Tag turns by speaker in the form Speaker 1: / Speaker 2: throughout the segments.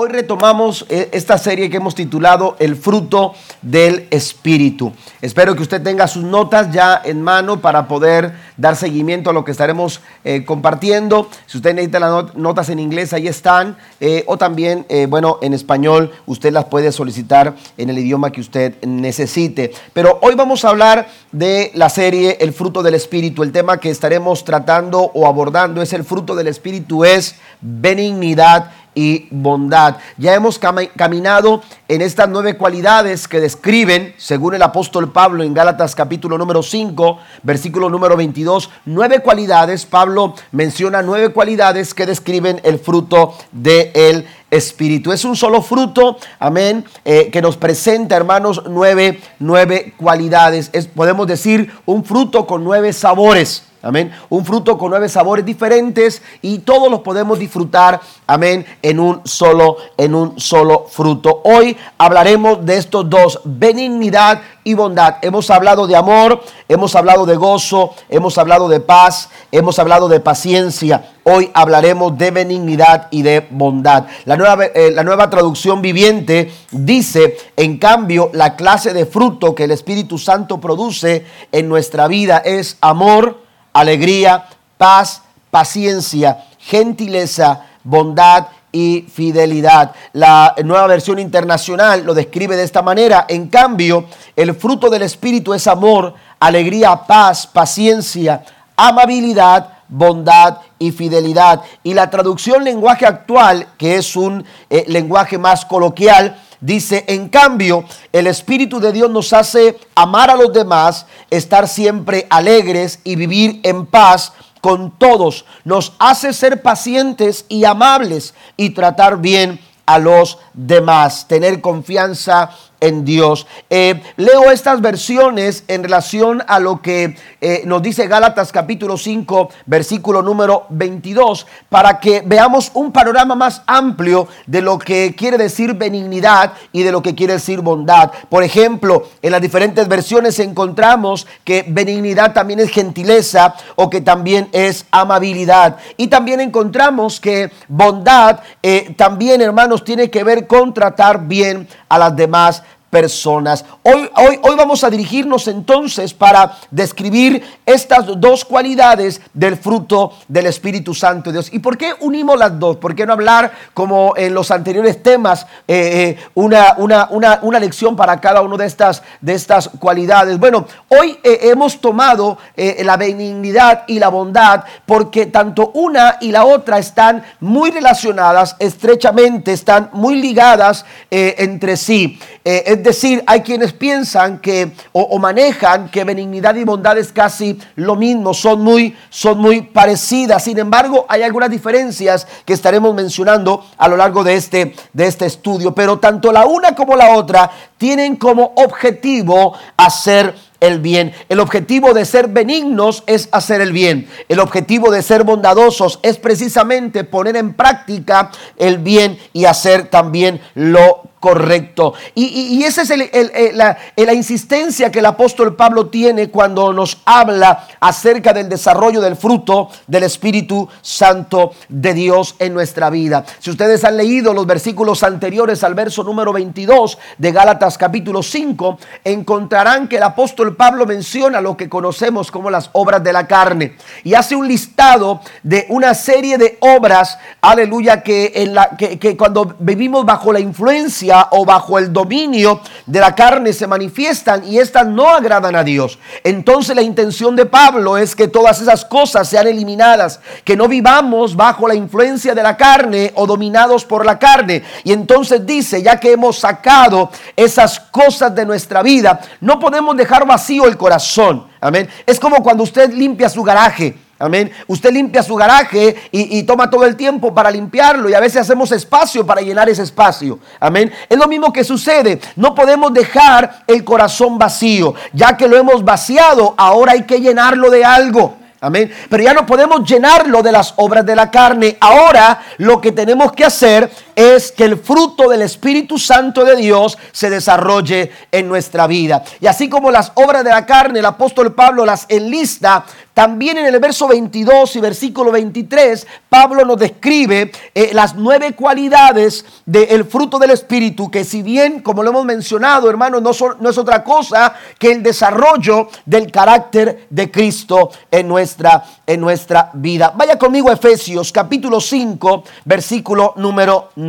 Speaker 1: Hoy retomamos eh, esta serie que hemos titulado El fruto del Espíritu. Espero que usted tenga sus notas ya en mano para poder dar seguimiento a lo que estaremos eh, compartiendo. Si usted necesita las notas en inglés, ahí están. Eh, o también, bueno, en español, usted las puede solicitar en el idioma que usted necesite. Pero hoy vamos a hablar de la serie El fruto del Espíritu. El tema que estaremos tratando o abordando es el fruto del Espíritu, es benignidad y bondad. Ya hemos caminado en estas nueve cualidades que describen, según el apóstol Pablo en Gálatas capítulo número 5, versículo número 22, nueve cualidades. Pablo menciona nueve cualidades que describen el fruto del Espíritu. Es un solo fruto, amén, eh, que nos presenta, hermanos, nueve, nueve cualidades. Es, podemos decir, un fruto con nueve sabores. Amén. Un fruto con nueve sabores diferentes y todos los podemos disfrutar, amén, en un solo en un solo fruto. Hoy hablaremos de estos dos, benignidad y bondad. Hemos hablado de amor, hemos hablado de gozo, hemos hablado de paz, hemos hablado de paciencia. Hoy hablaremos de benignidad y de bondad. La nueva, eh, la nueva traducción viviente dice, en cambio, la clase de fruto que el Espíritu Santo produce en nuestra vida es amor, alegría, paz, paciencia, gentileza, bondad y fidelidad. La nueva versión internacional lo describe de esta manera. En cambio, el fruto del Espíritu es amor, alegría, paz, paciencia, amabilidad, bondad y fidelidad. Y la traducción lenguaje actual, que es un eh, lenguaje más coloquial, Dice, en cambio, el Espíritu de Dios nos hace amar a los demás, estar siempre alegres y vivir en paz con todos. Nos hace ser pacientes y amables y tratar bien a los demás, tener confianza en Dios. Eh, leo estas versiones en relación a lo que eh, nos dice Gálatas capítulo 5, versículo número 22, para que veamos un panorama más amplio de lo que quiere decir benignidad y de lo que quiere decir bondad. Por ejemplo, en las diferentes versiones encontramos que benignidad también es gentileza o que también es amabilidad. Y también encontramos que bondad eh, también, hermanos, tiene que ver con tratar bien a las demás personas. Hoy, hoy, hoy vamos a dirigirnos entonces para describir estas dos cualidades del fruto del Espíritu Santo de Dios. ¿Y por qué unimos las dos? ¿Por qué no hablar como en los anteriores temas eh, eh, una, una, una, una, lección para cada una de estas, de estas cualidades? Bueno, hoy eh, hemos tomado la benignidad y la bondad porque tanto una y la otra están muy relacionadas, estrechamente, están muy ligadas entre sí. Es decir, hay quienes piensan que o, manejan que benignidad y bondad es casi lo mismo, son muy, son muy parecidas. Sin embargo, hay algunas diferencias que estaremos mencionando a lo largo de este, de este estudio. Pero tanto la una como la otra tienen como objetivo hacer el bien. El objetivo de ser benignos es hacer el bien. El objetivo de ser bondadosos es precisamente poner en práctica el bien y hacer también lo correcto. Y, esa es la, la, insistencia que el apóstol Pablo tiene cuando nos habla acerca del desarrollo del fruto del Espíritu Santo de Dios en nuestra vida. Si ustedes han leído los versículos anteriores al verso número 22 de Gálatas capítulo 5, encontrarán que el apóstol Pablo menciona lo que conocemos como las obras de la carne y hace un listado de una serie de obras, aleluya, que, en la, que, que cuando vivimos bajo la influencia o bajo el dominio de la carne se manifiestan y estas no agradan a Dios. Entonces la intención de Pablo es que todas esas cosas sean eliminadas, que no vivamos bajo la influencia de la carne o dominados por la carne. Y entonces dice, ya que hemos sacado esas cosas de nuestra vida, no podemos dejar vacío el corazón. Amén. Es como cuando usted limpia su garaje. Amén. Usted limpia su garaje y, toma todo el tiempo para limpiarlo y a veces hacemos espacio para llenar ese espacio. Amén. Es lo mismo que sucede. No podemos dejar el corazón vacío. Ya que lo hemos vaciado, ahora hay que llenarlo de algo. Amén. Pero ya no podemos llenarlo de las obras de la carne. Ahora lo que tenemos que hacer es que el fruto del Espíritu Santo de Dios se desarrolle en nuestra vida. Y así como las obras de la carne, el apóstol Pablo las enlista, también en el verso 22 y versículo 23, Pablo nos describe eh, las nueve cualidades del fruto del Espíritu, que si bien, como lo hemos mencionado, hermano, no, no es otra cosa que el desarrollo del carácter de Cristo en nuestra, en nuestra vida. Vaya conmigo a Efesios capítulo 5, versículo número 9.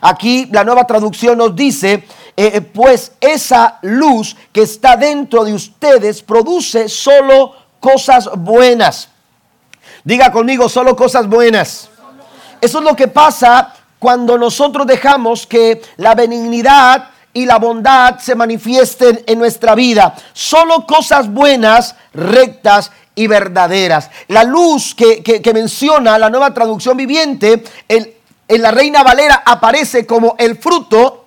Speaker 1: Aquí la nueva traducción nos dice, eh, eh, pues esa luz que está dentro de ustedes produce solo cosas buenas. Diga conmigo, solo cosas buenas. Eso es lo que pasa cuando nosotros dejamos que la benignidad y la bondad se manifiesten en nuestra vida. Solo cosas buenas, rectas y verdaderas. La luz que, menciona la nueva traducción viviente en la Reina Valera aparece como el fruto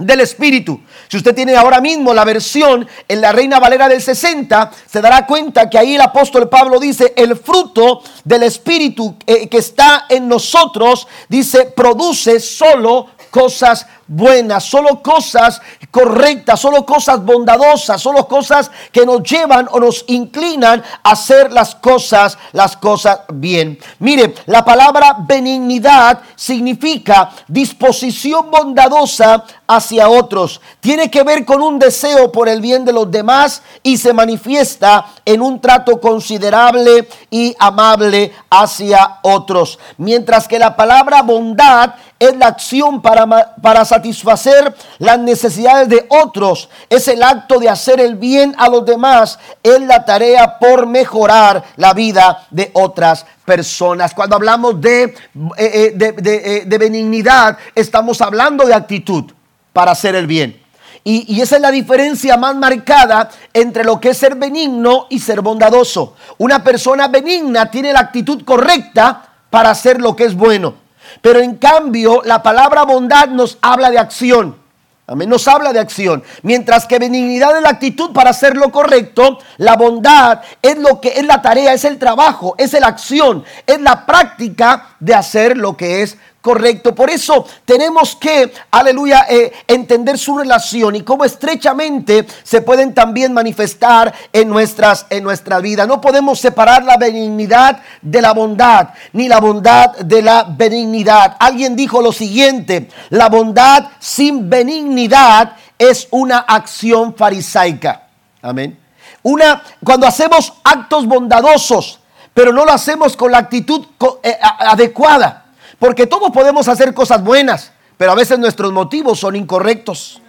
Speaker 1: del Espíritu. Si usted tiene ahora mismo la versión en la Reina Valera del 60, se dará cuenta que ahí el apóstol Pablo dice, el fruto del Espíritu eh, que está en nosotros, dice, produce solo cosas buenas, solo cosas correctas, solo cosas bondadosas, solo cosas que nos llevan o nos inclinan a hacer las cosas, las cosas bien. Mire, la palabra benignidad significa disposición bondadosa hacia otros. Tiene que ver con un deseo por el bien de los demás y se manifiesta en un trato considerable y amable hacia otros. Mientras que la palabra bondad es la acción para, para satisfacer las necesidades de otros, es el acto de hacer el bien a los demás, es la tarea por mejorar la vida de otras personas. Cuando hablamos de, eh, eh, eh, de, benignidad, estamos hablando de actitud para hacer el bien. Y, esa es la diferencia más marcada entre lo que es ser benigno y ser bondadoso. Una persona benigna tiene la actitud correcta para hacer lo que es bueno. Pero en cambio, la palabra bondad nos habla de acción. Amén, nos habla de acción. Mientras que benignidad es la actitud para hacer lo correcto, la bondad es lo que es la tarea, es el trabajo, es la acción, es la práctica de hacer lo que es correcto. Por eso tenemos que, aleluya, eh, entender su relación y cómo estrechamente se pueden también manifestar en, nuestras, en nuestra vida. No podemos separar la benignidad de la bondad, ni la bondad de la benignidad. Alguien dijo lo siguiente, la bondad sin benignidad es una acción farisaica. Amén. Una, cuando hacemos actos bondadosos, pero no lo hacemos con la actitud eh, adecuada porque todos podemos hacer cosas buenas, pero a veces nuestros motivos son incorrectos.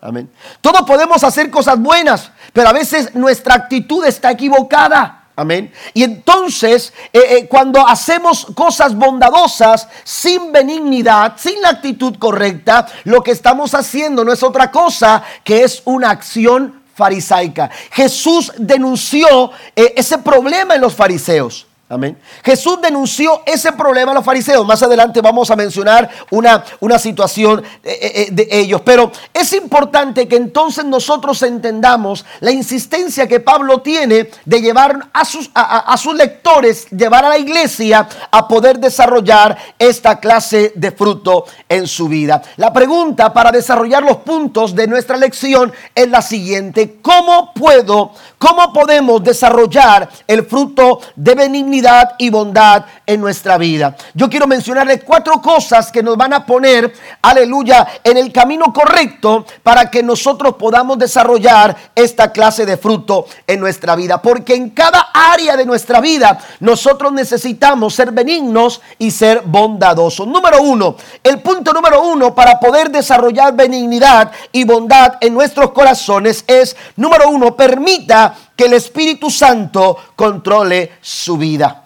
Speaker 1: Amén. Todos podemos hacer cosas buenas, pero a veces nuestra actitud está equivocada. Amén. Y entonces, eh, eh, cuando hacemos cosas bondadosas sin benignidad, sin la actitud correcta, lo que estamos haciendo no es otra cosa que es una acción farisaica. Jesús denunció eh, ese problema en los fariseos. Amén. Jesús denunció ese problema a los fariseos. Más adelante vamos a mencionar una, una situación eh, eh, eh, de, ellos. Pero es importante que entonces nosotros entendamos la insistencia que Pablo tiene de llevar a sus, a sus lectores, llevar a la iglesia a poder desarrollar esta clase de fruto en su vida. La pregunta para desarrollar los puntos de nuestra lección es la siguiente. ¿Cómo puedo, cómo podemos desarrollar el fruto de benignidad? Y bondad en nuestra vida. Yo quiero mencionarles cuatro cosas que nos van a poner, aleluya, en el camino correcto para que nosotros podamos desarrollar esta clase de fruto en nuestra vida. Porque en cada área de nuestra vida nosotros necesitamos ser benignos y ser bondadosos. Número uno, el punto número uno para poder desarrollar benignidad y bondad en nuestros corazones es, número uno, permita que el Espíritu Santo controle su vida.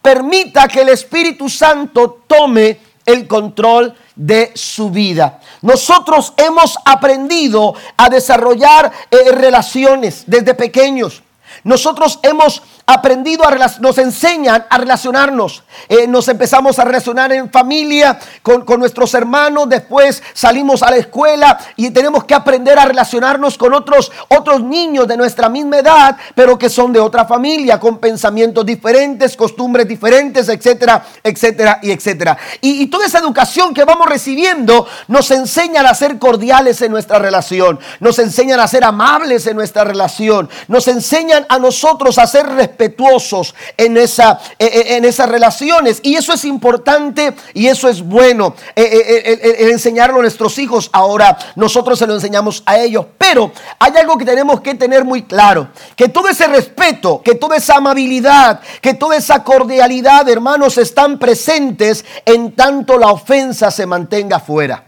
Speaker 1: Permita que el Espíritu Santo tome el control de su vida. Nosotros hemos aprendido a desarrollar eh, relaciones desde pequeños. Nosotros hemos aprendido a nos enseñan a relacionarnos. Eh, nos empezamos a relacionar en familia con, con nuestros hermanos, después salimos a la escuela y tenemos que aprender a relacionarnos con otros, otros niños de nuestra misma edad, pero que son de otra familia, con pensamientos diferentes, costumbres diferentes, etcétera, etcétera y etcétera. Y, toda esa educación que vamos recibiendo nos enseña a ser cordiales en nuestra relación, nos enseñan a ser amables en nuestra relación, nos enseñan a nosotros a ser respetuosos en, esa, e, e, en esas relaciones. Y eso es importante y eso es bueno, eh, enseñarlo a nuestros hijos. Ahora nosotros se lo enseñamos a ellos. Pero hay algo que tenemos que tener muy claro, que todo ese respeto, que toda esa amabilidad, que toda esa cordialidad, hermanos, están presentes en tanto la ofensa se mantenga fuera.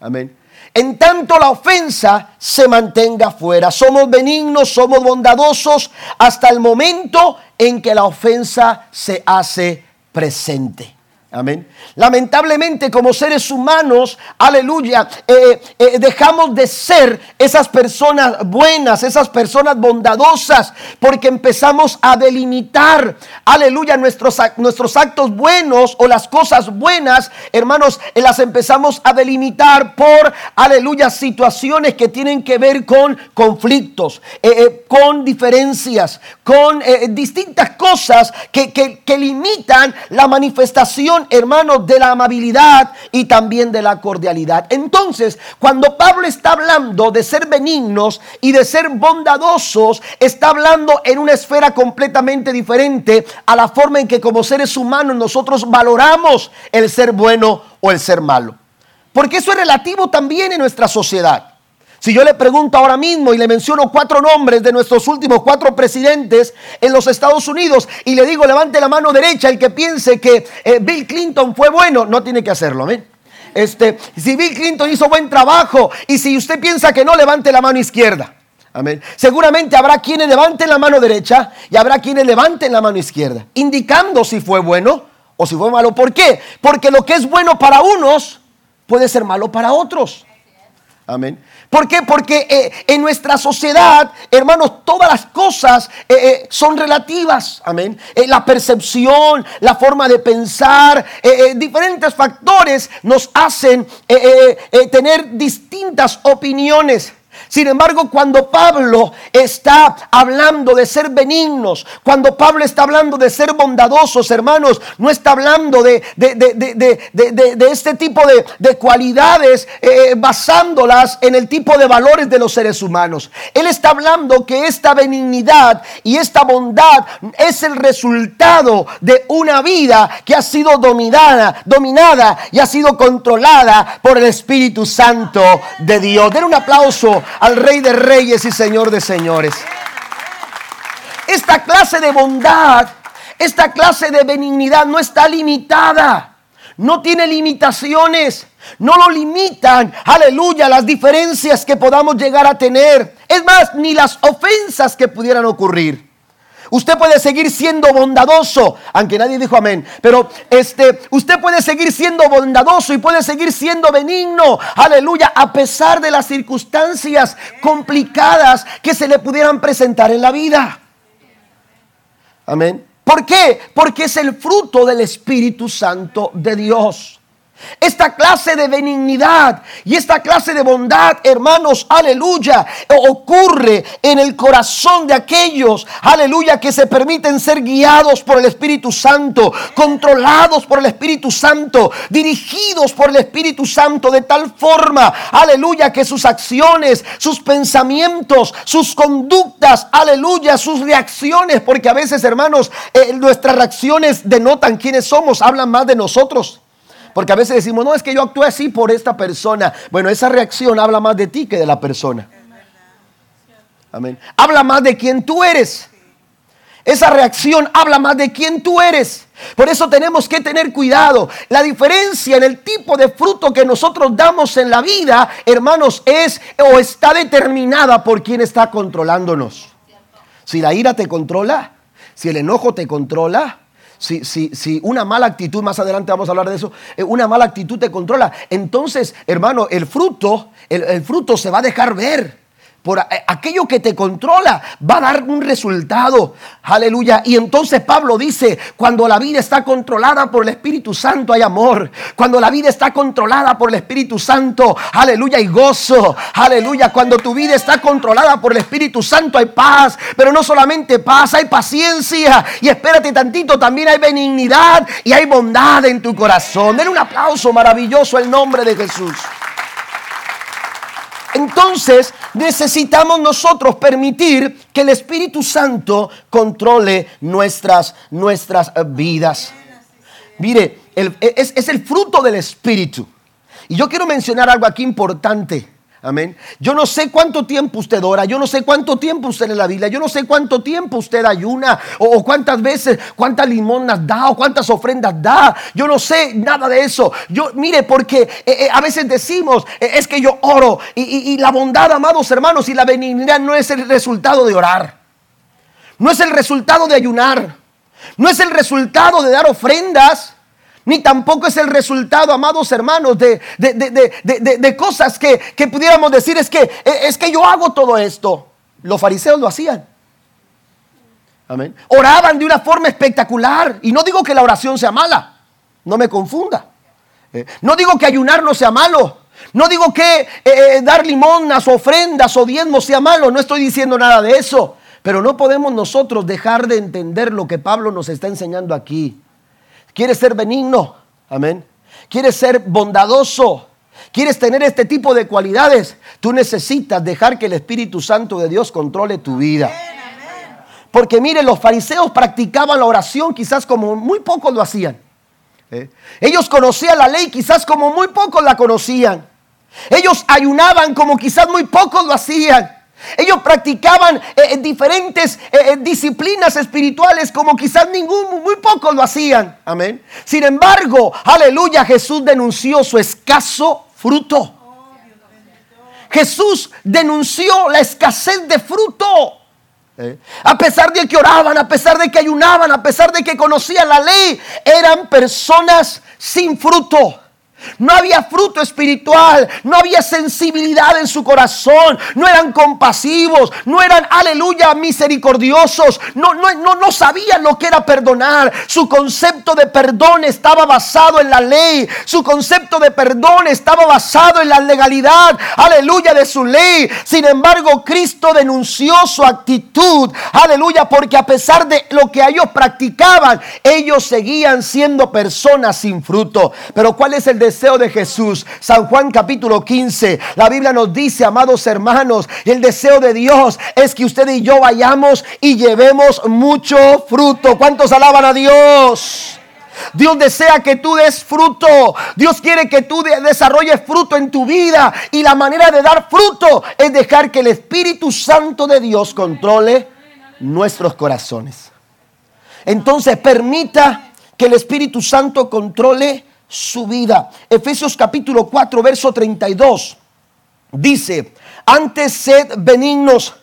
Speaker 1: Amén en tanto la ofensa se mantenga fuera. Somos benignos, somos bondadosos hasta el momento en que la ofensa se hace presente. Amén. Lamentablemente como seres humanos, aleluya, eh, eh, dejamos de ser esas personas buenas, esas personas bondadosas, porque empezamos a delimitar, aleluya, nuestros, nuestros actos buenos o las cosas buenas, hermanos, eh, las empezamos a delimitar por, aleluya, situaciones que tienen que ver con conflictos, con diferencias, con distintas cosas que, que limitan la manifestación hermanos, de la amabilidad y también de la cordialidad. Entonces, cuando Pablo está hablando de ser benignos y de ser bondadosos, está hablando en una esfera completamente diferente a la forma en que como seres humanos nosotros valoramos el ser bueno o el ser malo. Porque eso es relativo también en nuestra sociedad. Si yo le pregunto ahora mismo y le menciono cuatro nombres de nuestros últimos cuatro presidentes en los Estados Unidos y le digo levante la mano derecha el que piense que eh, Bill Clinton fue bueno, no tiene que hacerlo, Este, si Bill Clinton hizo buen trabajo y si usted piensa que no, levante la mano izquierda. Amén. Seguramente habrá quienes levanten la mano derecha y habrá quienes levanten la mano izquierda, indicando si fue bueno o si fue malo. ¿Por qué? Porque lo que es bueno para unos puede ser malo para otros. Amén. ¿Por qué? Porque eh, en nuestra sociedad, hermanos, todas las cosas eh, eh, son relativas. Amén. la percepción, la forma de pensar, diferentes factores nos hacen tener distintas opiniones. Sin embargo, cuando Pablo está hablando de ser benignos, cuando Pablo está hablando de ser bondadosos, hermanos, no está hablando de, de, este tipo de, cualidades eh, basándolas en el tipo de valores de los seres humanos. Él está hablando que esta benignidad y esta bondad es el resultado de una vida que ha sido dominada, dominada y ha sido controlada por el Espíritu Santo de Dios. Den un aplauso al Rey de Reyes y Señor de Señores. Esta clase de bondad, esta clase de benignidad no está limitada, no tiene limitaciones, no lo limitan, aleluya, las diferencias que podamos llegar a tener. Es más, ni las ofensas que pudieran ocurrir. Usted puede seguir siendo bondadoso, aunque nadie dijo amén, pero este usted puede seguir siendo bondadoso y puede seguir siendo benigno. Aleluya, a pesar de las circunstancias complicadas que se le pudieran presentar en la vida. Amén. ¿Por qué? Porque es el fruto del Espíritu Santo de Dios. Esta clase de benignidad y esta clase de bondad, hermanos, aleluya, ocurre en el corazón de aquellos, aleluya, que se permiten ser guiados por el Espíritu Santo, controlados por el Espíritu Santo, dirigidos por el Espíritu Santo de tal forma, aleluya, que sus acciones, sus pensamientos, sus conductas, aleluya, sus reacciones, porque a veces, hermanos, eh, nuestras reacciones denotan quiénes somos, hablan más de nosotros. Porque a veces decimos, no, es que yo actué así por esta persona. Bueno, esa reacción habla más de ti que de la persona. Amén. Habla más de quién tú eres. Esa reacción habla más de quién tú eres. Por eso tenemos que tener cuidado. La diferencia en el tipo de fruto que nosotros damos en la vida, hermanos, es o está determinada por quién está controlándonos. Si la ira te controla, si el enojo te controla, si, si, una mala actitud, más adelante vamos a hablar de eso, eh, una mala actitud te controla, entonces, hermano, el fruto, el, fruto se va a dejar ver. Por aquello que te controla, va a dar un resultado. Aleluya. Y entonces Pablo dice, cuando la vida está controlada por el Espíritu Santo hay amor. Cuando la vida está controlada por el Espíritu Santo, aleluya, hay gozo. Aleluya. Cuando tu vida está controlada por el Espíritu Santo hay paz. Pero no solamente paz, hay paciencia. Y espérate tantito, también hay benignidad y hay bondad en tu corazón. Den un aplauso maravilloso al nombre de Jesús. Entonces necesitamos nosotros permitir que el Espíritu Santo controle nuestras, nuestras vidas. Mire, es el fruto del Espíritu. Y yo quiero mencionar algo aquí importante. Amén. Yo no sé cuánto tiempo usted ora, yo no sé cuánto tiempo usted lee la Biblia, yo no sé cuánto tiempo usted ayuna, o, cuántas veces, cuántas limonas da, o cuántas ofrendas da. Yo no sé nada de eso. Yo, mire, porque eh, eh, a veces decimos, eh, es que yo oro, y, y la bondad, amados hermanos, y la benignidad no es el resultado de orar, no es el resultado de ayunar, no es el resultado de dar ofrendas ni tampoco es el resultado, amados hermanos, de, de, cosas que, pudiéramos decir, es que, e, es que yo hago todo esto. Los fariseos lo hacían. Amén. Oraban de una forma espectacular. Y no digo que la oración sea mala. No me confunda. Eh, no digo que ayunar no sea malo. No digo que eh, eh, dar limonas, ofrendas o diezmos sea malo. No estoy diciendo nada de eso. Pero no podemos nosotros dejar de entender lo que Pablo nos está enseñando aquí. ¿Quieres ser benigno? Amén. ¿Quieres ser bondadoso? ¿Quieres tener este tipo de cualidades? Tú necesitas dejar que el Espíritu Santo de Dios controle tu vida. Porque mire, los fariseos practicaban la oración quizás como muy pocos lo hacían. ¿Eh? Ellos conocían la ley quizás como muy pocos la conocían. Ellos ayunaban como quizás muy pocos lo hacían. Ellos practicaban eh, diferentes eh, eh, disciplinas espirituales como quizás ningún, muy pocos lo hacían. Amén. Sin embargo, aleluya, Jesús denunció su escaso fruto. Jesús denunció la escasez de fruto. A pesar de que oraban, a pesar de que ayunaban, a pesar de que conocían la ley, eran personas sin fruto. No había fruto espiritual, no había sensibilidad en su corazón, no eran compasivos, no eran, aleluya, misericordiosos, no, no, no, no sabían lo que era perdonar. Su concepto de perdón estaba basado en la ley, su concepto de perdón estaba basado en la legalidad, aleluya, de su ley. Sin embargo, Cristo denunció su actitud, aleluya, porque a pesar de lo que ellos practicaban, ellos seguían siendo personas sin fruto. Pero ¿cuál es el deseo? Deseo de Jesús. San Juan capítulo 15, la Biblia nos dice, amados hermanos, el deseo de Dios es que usted y yo vayamos y llevemos mucho fruto. ¿Cuántos alaban a Dios? Dios desea que tú des fruto. Dios quiere que tú desarrolles fruto en tu vida. Y la manera de dar fruto es dejar que el Espíritu Santo de Dios controle nuestros corazones. Entonces permita que el Espíritu Santo controle su vida. Efesios capítulo 4, verso 32 dice, antes sed benignos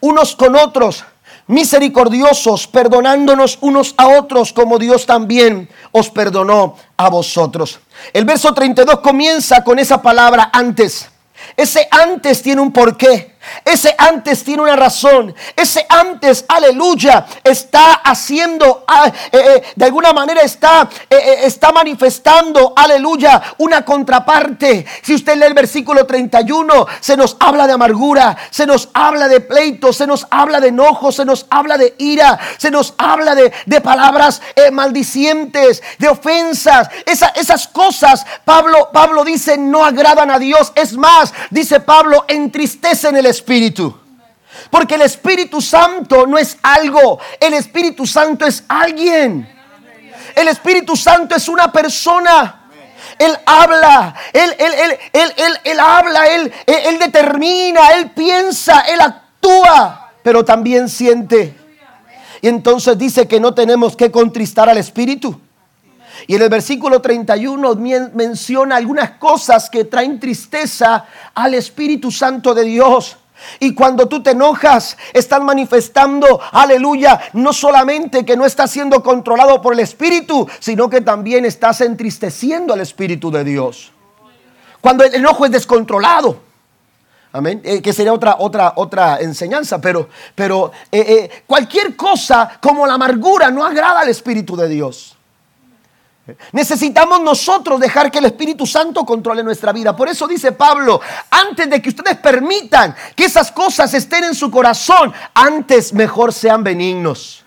Speaker 1: unos con otros, misericordiosos, perdonándonos unos a otros como Dios también os perdonó a vosotros. El verso 32 comienza con esa palabra antes. Ese antes tiene un porqué. Ese antes tiene una razón. Ese antes, aleluya, está haciendo, ah, eh, eh, de alguna manera está, eh, está manifestando, aleluya, una contraparte. Si usted lee el versículo 31, se nos habla de amargura, se nos habla de pleito, se nos habla de enojo, se nos habla de ira, se nos habla de, palabras maldicientes, de ofensas. esas cosas, Pablo, Pablo dice, no agradan a Dios. Es más, dice Pablo, entristecen el Espíritu. Porque el Espíritu Santo no es algo, el Espíritu Santo es alguien. El Espíritu Santo es una persona. Él habla, él, él, él, él, habla, él, él determina, él piensa, él actúa, pero también siente. Y entonces dice que no tenemos que contristar al Espíritu. Y en el versículo 31 menciona algunas cosas que traen tristeza al Espíritu Santo de Dios. Y cuando tú te enojas, están manifestando, aleluya, no solamente que no estás siendo controlado por el Espíritu, sino que también estás entristeciendo al Espíritu de Dios. Cuando el enojo es descontrolado, Amén. Eh, que sería otra, otra, otra enseñanza, pero, pero eh, eh, cualquier cosa como la amargura no agrada al Espíritu de Dios. Necesitamos nosotros dejar que el Espíritu Santo controle nuestra vida. Por eso dice Pablo, antes de que ustedes permitan que esas cosas estén en su corazón, antes mejor sean benignos.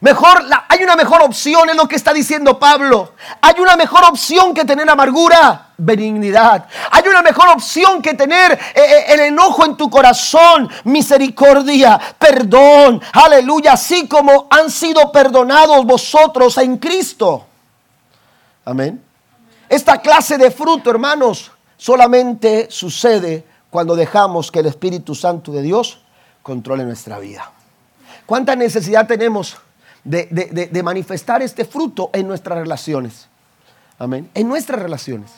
Speaker 1: Mejor, hay una mejor opción, es lo que está diciendo Pablo. Hay una mejor opción que tener amargura, benignidad. Hay una mejor opción que tener eh, eh, el enojo en tu corazón, misericordia, perdón. Aleluya, así como han sido perdonados vosotros en Cristo. Amén. Esta clase de fruto, hermanos, solamente sucede cuando dejamos que el Espíritu Santo de Dios controle nuestra vida. ¿Cuánta necesidad tenemos de, manifestar este fruto en nuestras relaciones? Amén. En nuestras relaciones.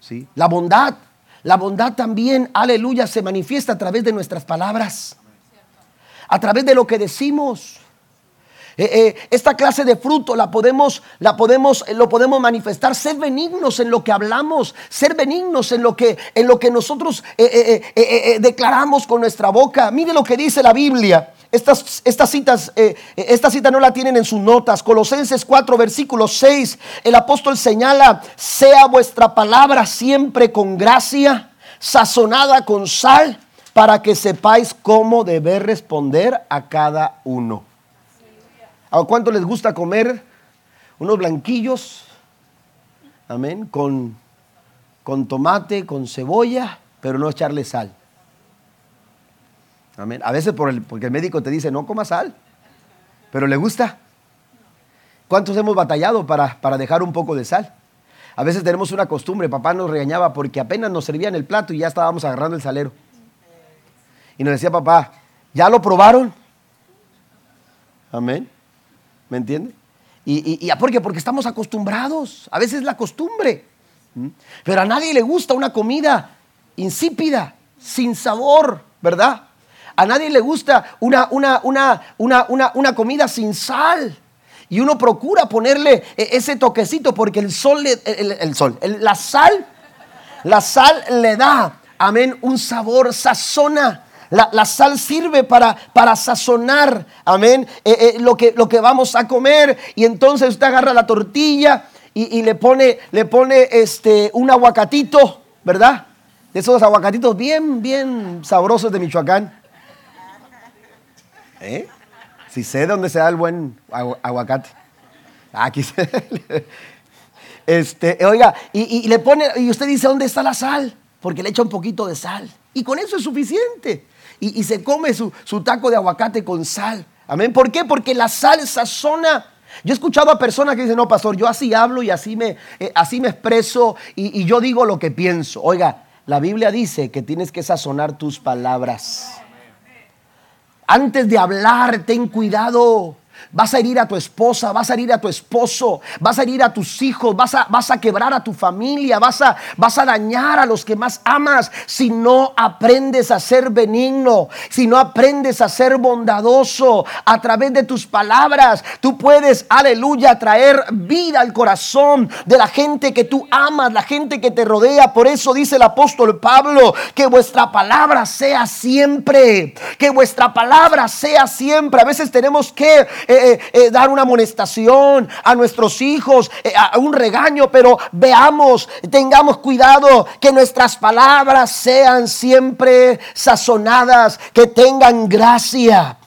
Speaker 1: ¿Sí? La bondad, la bondad también, aleluya, se manifiesta a través de nuestras palabras, a través de lo que decimos. Eh, eh, esta clase de fruto la podemos, la podemos, lo podemos manifestar, ser benignos en lo que hablamos, ser benignos en lo que, en lo que nosotros eh, declaramos con nuestra boca. Mire lo que dice la Biblia. Estas, estas citas, esta cita no la tienen en sus notas. Colosenses 4, versículo 6. El apóstol señala, sea vuestra palabra siempre con gracia, sazonada con sal, para que sepáis cómo deber responder a cada uno. ¿A cuánto les gusta comer unos blanquillos? Amén. Con, con tomate, con cebolla, pero no echarle sal. Amén. A veces por el, porque el médico te dice no coma sal, pero le gusta. ¿Cuántos hemos batallado para, para dejar un poco de sal? A veces tenemos una costumbre, papá nos regañaba porque apenas nos servían el plato y ya estábamos agarrando el salero. Y nos decía papá, ¿ya lo probaron? Amén. ¿Me entiende? Y, y, ¿por qué? Porque estamos acostumbrados. A veces la costumbre. Pero a nadie le gusta una comida insípida, sin sabor, ¿verdad? A nadie le gusta una, una, una, una comida sin sal. Y uno procura ponerle e, ese toquecito porque el sol, el, sol, la sal, la sal le da, amén, un sabor, sazona la, sal sirve para, para sazonar, amén, eh, eh, lo, que, lo que vamos a comer. Y entonces usted agarra la tortilla y, le pone, le pone este, un aguacatito, ¿verdad? De esos aguacatitos bien, bien sabrosos de Michoacán. ¿Eh? Si sé dónde se da el buen aguacate. Aquí se... Este, oiga, y, y, le pone, y usted dice, ¿dónde está la sal? Porque le echa un poquito de sal. Y con eso es suficiente y, se come su, taco de aguacate con sal. Amén. ¿Por qué? Porque la sal sazona. Yo he escuchado a personas que dicen, no, pastor, yo así hablo y así me, eh, así me expreso y, y yo digo lo que pienso. Oiga, la Biblia dice que tienes que sazonar tus palabras. Antes de hablar, ten cuidado. Vas a herir a tu esposa, vas a herir a tu esposo, vas a herir a tus hijos, vas a, vas a quebrar a tu familia, vas a, vas a dañar a los que más amas si no aprendes a ser benigno, si no aprendes a ser bondadoso a través de tus palabras. Tú puedes, aleluya, traer vida al corazón de la gente que tú amas, la gente que te rodea. Por eso dice el apóstol Pablo, que vuestra palabra sea siempre, que vuestra palabra sea siempre. A veces tenemos que eh, eh, dar una amonestación a nuestros hijos, eh, a un regaño, pero veamos, tengamos cuidado que nuestras palabras sean siempre sazonadas, que tengan gracia.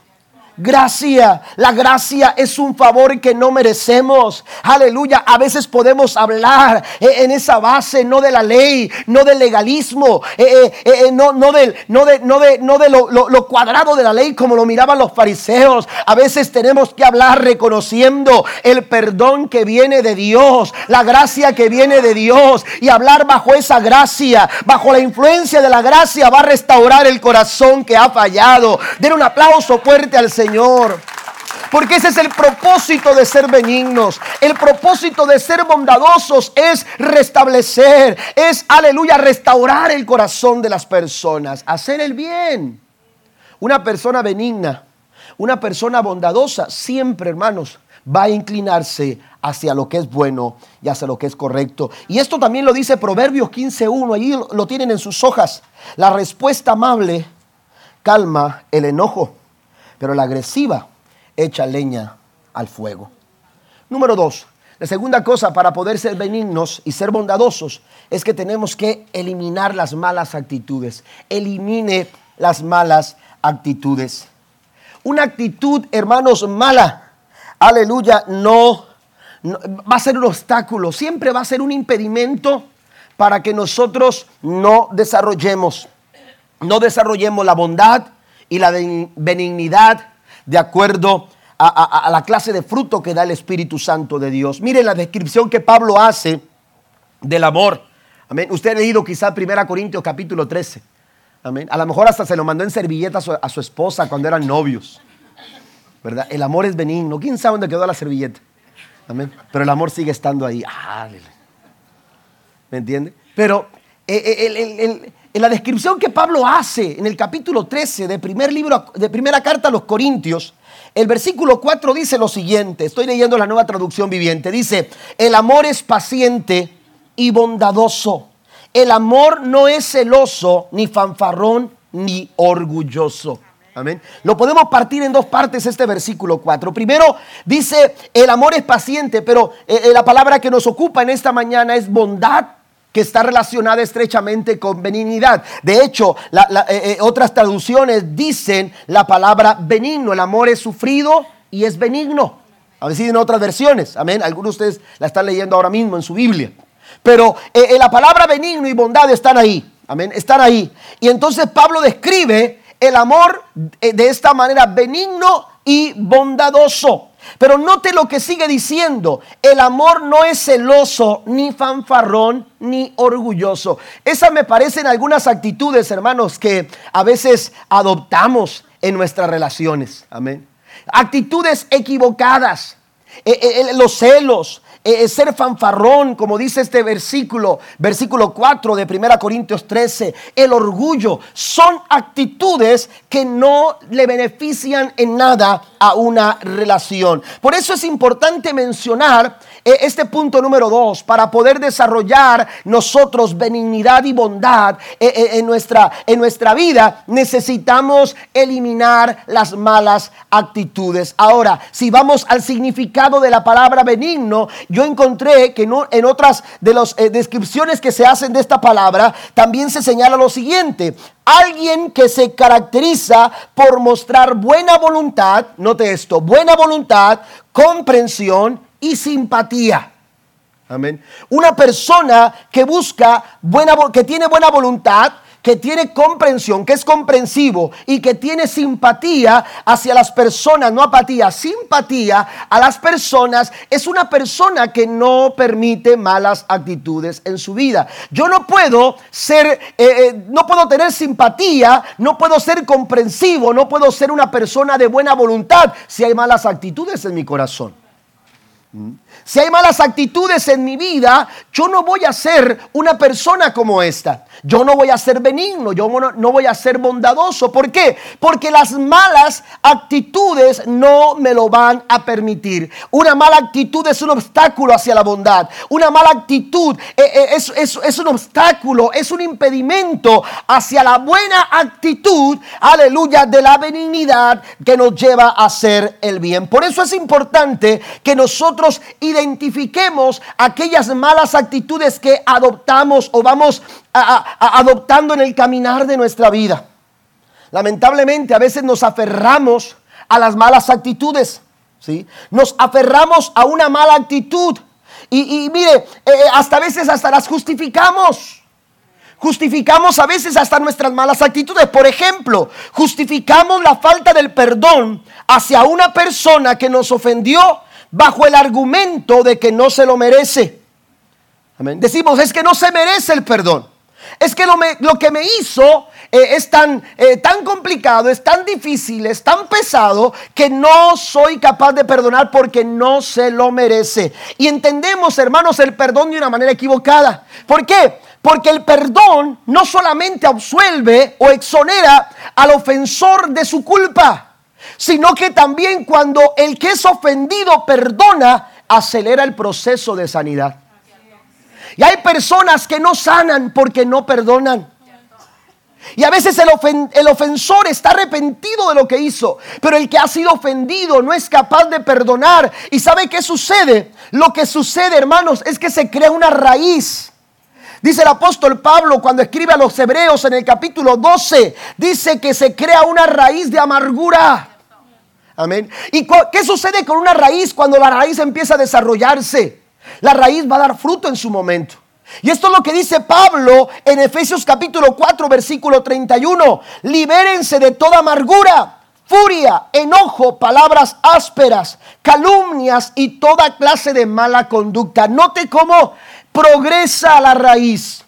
Speaker 1: Gracia, la gracia es un favor que no merecemos. Aleluya, a veces podemos hablar eh, en esa base, no de la ley, no del legalismo, eh, eh, no, del, no de, no de, no de lo, lo, cuadrado de la ley como lo miraban los fariseos. A veces tenemos que hablar reconociendo el perdón que viene de Dios, la gracia que viene de Dios y hablar bajo esa gracia, bajo la influencia de la gracia va a restaurar el corazón que ha fallado. Den un aplauso fuerte al Señor. Señor. Porque ese es el propósito de ser benignos. El propósito de ser bondadosos es restablecer, es, aleluya, restaurar el corazón de las personas, hacer el bien. Una persona benigna, una persona bondadosa, siempre, hermanos, va a inclinarse hacia lo que es bueno y hacia lo que es correcto. Y esto también lo dice Proverbios 15.1, allí lo tienen en sus hojas. La respuesta amable calma el enojo, pero la agresiva echa leña al fuego. Número dos, la segunda cosa para poder ser benignos y ser bondadosos es que tenemos que eliminar las malas actitudes. Elimine las malas actitudes. Una actitud, hermanos, mala, aleluya, no, va a ser un obstáculo, siempre va a ser un impedimento para que nosotros no desarrollemos, no desarrollemos la bondad y la benignidad de acuerdo a, la clase de fruto que da el Espíritu Santo de Dios. Mire la descripción que Pablo hace del amor. Amén. Usted ha leído quizá 1 Corintios capítulo 13. Amén. A lo mejor hasta se lo mandó en servilleta a su, esposa cuando eran novios. ¿Verdad? El amor es benigno. ¿Quién sabe dónde quedó la servilleta? Amén. Pero el amor sigue estando ahí. Ah, ¿Me entiende? Pero eh, eh, en la descripción que Pablo hace en el capítulo 13 de primer libro, de primera carta a los Corintios, el versículo 4 dice lo siguiente, estoy leyendo la nueva traducción viviente, dice, el amor es paciente y bondadoso. El amor no es celoso, ni fanfarrón, ni orgulloso. Amén. Lo podemos partir en dos partes este versículo 4. Primero dice, el amor es paciente, pero eh, eh, la palabra que nos ocupa en esta mañana es bondad que está relacionada estrechamente con benignidad. De hecho, eh, eh, otras traducciones dicen la palabra benigno. El amor es sufrido y es benigno. A veces en otras versiones. Amén. Algunos de ustedes la están leyendo ahora mismo en su Biblia. Pero eh, la palabra benigno y bondad están ahí. Amén. Están ahí. Y entonces Pablo describe el amor de esta manera benigno y bondadoso. Pero note lo que sigue diciendo. El amor no es celoso, ni fanfarrón, ni orgulloso. Esas me parecen algunas actitudes, hermanos, que a veces adoptamos en nuestras relaciones. Amén. Actitudes equivocadas. Eh, eh, los celos, eh, ser fanfarrón, como dice este versículo, versículo 4 de 1 Corintios 13, el orgullo, son actitudes que no le benefician en nada a una relación. Por eso es importante mencionar eh, este punto número 2, para poder desarrollar nosotros benignidad y bondad eh, en, nuestra, en nuestra vida, necesitamos eliminar las malas actitudes. Ahora, si vamos al significado de la palabra benigno, yo encontré que en otras de las eh, descripciones que se hacen de esta palabra, también se señala lo siguiente. Alguien que se caracteriza por mostrar buena voluntad, note esto, buena voluntad, comprensión y simpatía. Amén. Una persona que busca buena, que tiene buena voluntad, que tiene comprensión, que es comprensivo y que tiene simpatía hacia las personas, no apatía, simpatía a las personas, es una persona que no permite malas actitudes en su vida. Yo no puedo ser, eh, eh, no puedo tener simpatía, no puedo ser comprensivo, no puedo ser una persona de buena voluntad si hay malas actitudes en mi corazón. Si hay malas actitudes en mi vida, yo no voy a ser una persona como esta. Yo no voy a ser benigno, yo no, voy a ser bondadoso. ¿Por qué? Porque las malas actitudes no me lo van a permitir. Una mala actitud es un obstáculo hacia la bondad. Una mala actitud eh, eh, es, es un obstáculo, es un impedimento hacia la buena actitud, aleluya, de la benignidad que nos lleva a hacer el bien. Por eso es importante que nosotros identifiquemos aquellas malas actitudes que adoptamos o vamos adoptando en el caminar de nuestra vida. Lamentablemente a veces nos aferramos a las malas actitudes, ¿sí? Nos aferramos a una mala actitud y, mire, eh, eh, hasta a veces hasta las justificamos. Justificamos a veces hasta nuestras malas actitudes. Por ejemplo, justificamos la falta del perdón hacia una persona que nos ofendió bajo el argumento de que no se lo merece. Decimos, es que no se merece el perdón. Es que lo, lo que me hizo eh, es tan, eh, tan complicado, es tan difícil, es tan pesado que no soy capaz de perdonar porque no se lo merece. Y entendemos, hermanos, el perdón de una manera equivocada. ¿Por qué? Porque el perdón no solamente absuelve o exonera al ofensor de su culpa, sino que también cuando el que es ofendido perdona, acelera el proceso de sanidad. Y hay personas que no sanan porque no perdonan. Y a veces el, el, ofensor está arrepentido de lo que hizo, pero el que ha sido ofendido no es capaz de perdonar. ¿Y sabe qué sucede? Lo que sucede, hermanos, es que se crea una raíz. Dice el apóstol Pablo cuando escribe a los hebreos en el capítulo 12, dice que se crea una raíz de amargura. Amén. ¿Y qué sucede con una raíz cuando la raíz empieza a desarrollarse? La raíz va a dar fruto en su momento. Y esto es lo que dice Pablo en Efesios capítulo 4, versículo 31. Libérense de toda amargura, furia, enojo, palabras ásperas, calumnias y toda clase de mala conducta. Note cómo progresa la raíz.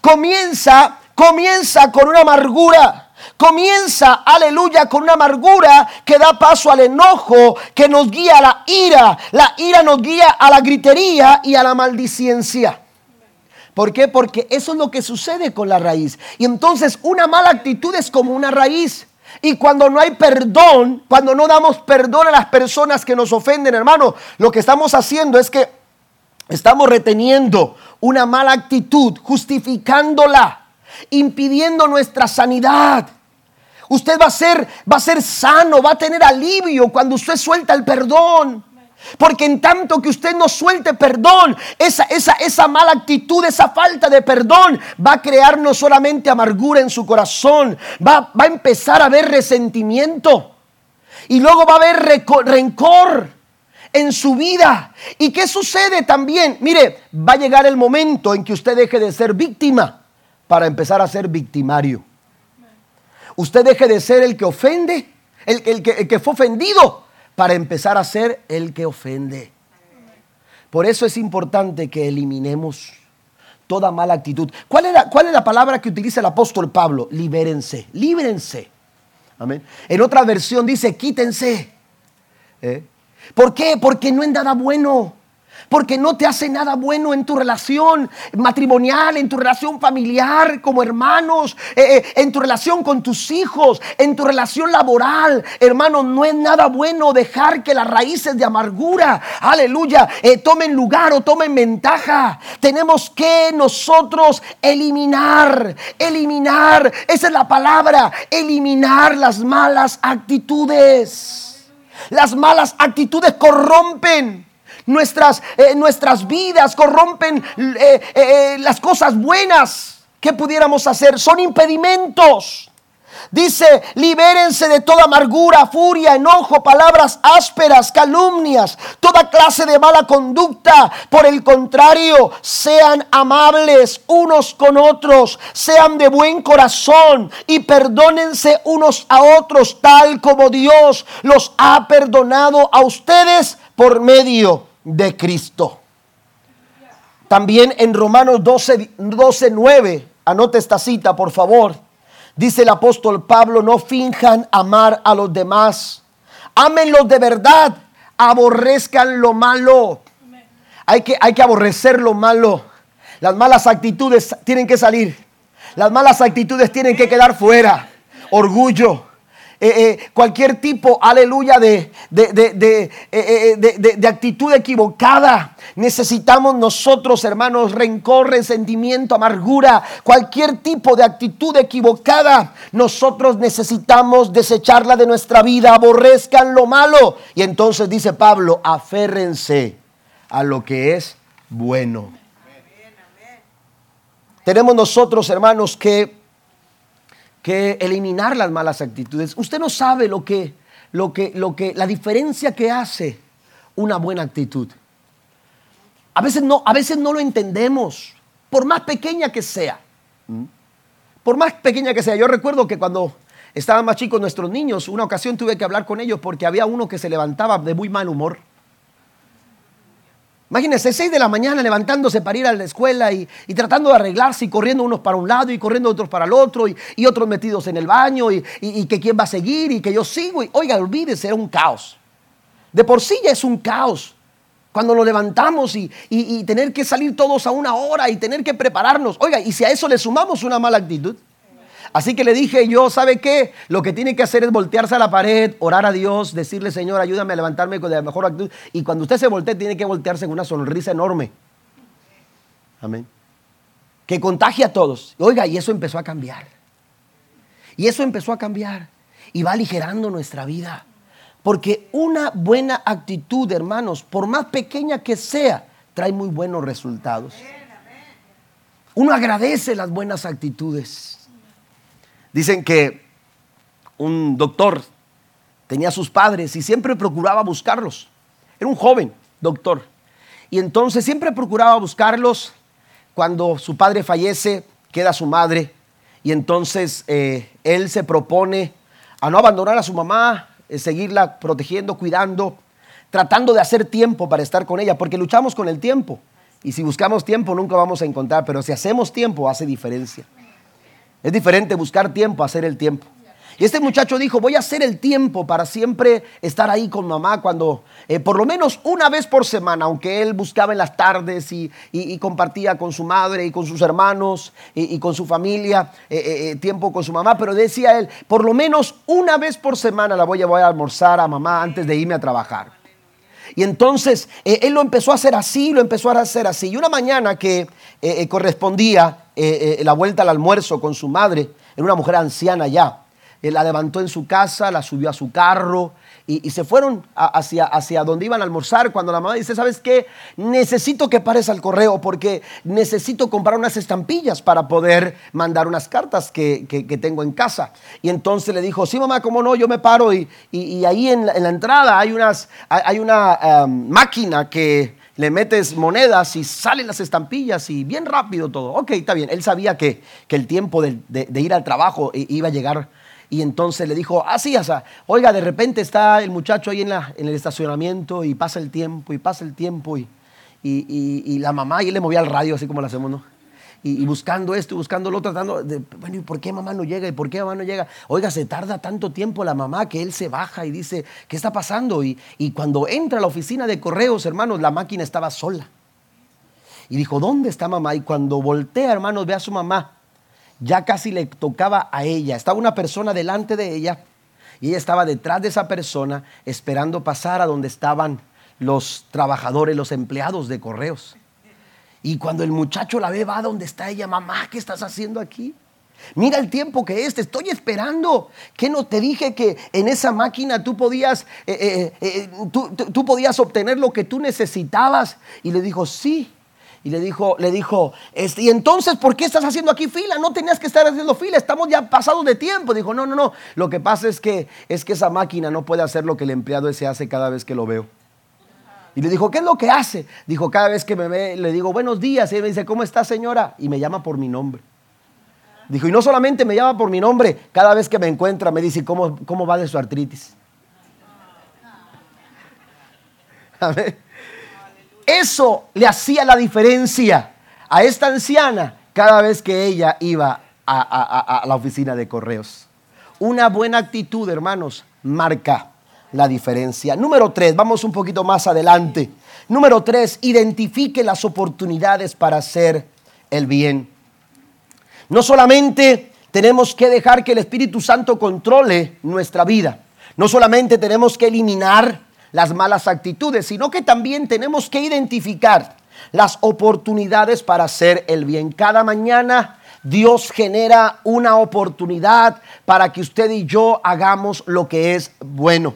Speaker 1: Comienza, comienza con una amargura. Comienza, aleluya, con una amargura que da paso al enojo, que nos guía a la ira. La ira nos guía a la gritería y a la maldiciencia. ¿Por qué? Porque eso es lo que sucede con la raíz. Y entonces una mala actitud es como una raíz. Y cuando no hay perdón, cuando no damos perdón a las personas que nos ofenden, hermano, lo que estamos haciendo es que estamos reteniendo una mala actitud, justificándola, impidiendo nuestra sanidad. Usted va a ser va a ser sano, va a tener alivio cuando usted suelta el perdón. Porque en tanto que usted no suelte perdón, esa, esa, esa mala actitud, esa falta de perdón va a crear no solamente amargura en su corazón, va, va a empezar a haber resentimiento. Y luego va a haber rencor en su vida. ¿Y qué sucede también? Mire, va a llegar el momento en que usted deje de ser víctima para empezar a ser victimario. Usted deje de ser el que ofende, el, el, que, que fue ofendido para empezar a ser el que ofende. Por eso es importante que eliminemos toda mala actitud. ¿Cuál es la, cuál es la palabra que utiliza el apóstol Pablo? Libérense, líbrense. Amén. En otra versión dice, quítense. ¿Eh? ¿Por qué? Porque no es nada bueno porque no te hace nada bueno en tu relación matrimonial, en tu relación familiar, como hermanos, eh, eh, en tu relación con tus hijos, en tu relación laboral. Hermano, no es nada bueno dejar que las raíces de amargura, aleluya, eh, tomen lugar o tomen ventaja. Tenemos que nosotros eliminar, eliminar, esa es la palabra, eliminar las malas actitudes. Las malas actitudes corrompen nuestras, eh, nuestras vidas, corrompen eh, eh, las cosas buenas que pudiéramos hacer. Son impedimentos. Dice, libérense de toda amargura, furia, enojo, palabras ásperas, calumnias, toda clase de mala conducta. Por el contrario, sean amables unos con otros, sean de buen corazón y perdónense unos a otros tal como Dios los ha perdonado a ustedes por medio de Cristo. También en Romanos 12, 12 9, anote esta cita por favor, dice el apóstol Pablo, no finjan amar a los demás, ámenlos de verdad, aborrezcan lo malo. Hay que, hay que aborrecer lo malo. Las malas actitudes tienen que salir. Las malas actitudes tienen que quedar fuera. Orgullo, eh, eh, cualquier tipo, aleluya, de, eh, de, de, actitud equivocada. Necesitamos nosotros, hermanos, rencor, resentimiento, amargura, cualquier tipo de actitud equivocada. Nosotros necesitamos desecharla de nuestra vida, aborrezcan lo malo. Y entonces dice Pablo, aférrense a lo que es bueno. Tenemos nosotros, hermanos, que que eliminar las malas actitudes. Usted no sabe lo que, lo que, lo que, la diferencia que hace una buena actitud. A veces no, a veces no lo entendemos, por más pequeña que sea. ¿Mm? Por más pequeña que sea. Yo recuerdo que cuando estaban más chicos nuestros niños, una ocasión tuve que hablar con ellos porque había uno que se levantaba de muy mal humor. Imagínense, 6 de la mañana levantándose para ir a la escuela y, tratando de arreglarse y corriendo unos para un lado y corriendo otros para el otro y, otros metidos en el baño y, que quién va a seguir y que yo sigo. Y, oiga, olvídese, era un caos. De por sí ya es un caos. Cuando nos levantamos y, tener que salir todos a una hora y tener que prepararnos. Oiga, y si a eso le sumamos una mala actitud, Así que le dije yo, ¿sabe qué? Lo que tiene que hacer es voltearse a la pared, orar a Dios, decirle, Señor, ayúdame a levantarme con la mejor actitud. Y cuando usted se voltee, tiene que voltearse con una sonrisa enorme. Amén. Que contagie a todos. Oiga, y eso empezó a cambiar. Y eso empezó a cambiar. Y va aligerando nuestra vida. Porque una buena actitud, hermanos, por más pequeña que sea, trae muy buenos resultados. Uno agradece las buenas actitudes. Dicen que un doctor tenía a sus padres y siempre procuraba buscarlos. Era un joven doctor. Y entonces siempre procuraba buscarlos. Cuando su padre fallece, queda su madre. Y entonces eh, él se propone a no abandonar a su mamá, eh, seguirla protegiendo, cuidando, tratando de hacer tiempo para estar con ella, porque luchamos con el tiempo. Y si buscamos tiempo nunca vamos a encontrar, pero si hacemos tiempo hace diferencia. Es diferente buscar tiempo a hacer el tiempo. Y este muchacho dijo, voy a hacer el tiempo para siempre estar ahí con mamá cuando, eh, por lo menos una vez por semana, aunque él buscaba en las tardes y, compartía con su madre y con sus hermanos y, con su familia eh, eh, tiempo con su mamá, pero decía él, por lo menos una vez por semana la voy a, voy a almorzar a mamá antes de irme a trabajar. Y entonces él lo empezó a hacer así, lo empezó a hacer así. Y una mañana que correspondía la vuelta al almuerzo con su madre, era una mujer anciana ya, la levantó en su casa, la subió a su carro y, se fueron hacia, hacia donde iban a almorzar. Cuando la mamá dice, ¿sabes qué? Necesito que pares al correo porque necesito comprar unas estampillas para poder mandar unas cartas que, tengo en casa. Y entonces le dijo, sí mamá, ¿cómo no? Yo me paro y, ahí en la, entrada hay, unas, hay una um, máquina que le metes monedas y salen las estampillas y bien rápido todo. Ok, está bien. Él sabía que, el tiempo de, de, ir al trabajo iba a llegar y entonces le dijo, así, ah, sea, oiga, de repente está el muchacho ahí en, la, en el estacionamiento y pasa el tiempo y pasa el tiempo y, y, la mamá, y él le movía el radio así como lo hacemos, ¿no? Y, buscando esto, buscando lo otro, tratando de, bueno, ¿y por qué mamá no llega? ¿Y por qué mamá no llega? Oiga, se tarda tanto tiempo la mamá que él se baja y dice, ¿qué está pasando? Y, y cuando entra a la oficina de correos, hermanos, la máquina estaba sola. Y dijo, ¿dónde está mamá? Y cuando voltea, hermanos, ve a su mamá ya casi le tocaba a ella. Estaba una persona delante de ella y ella estaba detrás de esa persona esperando pasar a donde estaban los trabajadores, los empleados de correos. Y cuando el muchacho la ve, va a donde está ella, mamá, ¿qué estás haciendo aquí? Mira el tiempo que es, te estoy esperando. ¿Qué no te dije que en esa máquina tú podías, eh, eh, eh, tú podías obtener lo que tú necesitabas? Y le dijo, sí, y le dijo, le dijo, este, y entonces, ¿por qué estás haciendo aquí fila? No tenías que estar haciendo fila, estamos ya pasados de tiempo. Dijo, no, no, no. Lo que pasa es que, es que esa máquina no puede hacer lo que el empleado ese hace cada vez que lo veo. Y le dijo, ¿qué es lo que hace? Dijo, cada vez que me ve, le digo, buenos días. Y él me dice, ¿cómo está señora? Y me llama por mi nombre. Dijo, y no solamente me llama por mi nombre, cada vez que me encuentra me dice, ¿cómo, cómo va de su artritis? A ver. Eso le hacía la diferencia a esta anciana cada vez que ella iba a, la oficina de correos. Una buena actitud, hermanos, marca la diferencia. Número tres, vamos un poquito más adelante. Número tres, identifique las oportunidades para hacer el bien. No solamente tenemos que dejar que el Espíritu Santo controle nuestra vida, no solamente tenemos que eliminar las malas actitudes, sino que también tenemos que identificar las oportunidades para hacer el bien. Cada mañana Dios genera una oportunidad para que usted y yo hagamos lo que es bueno.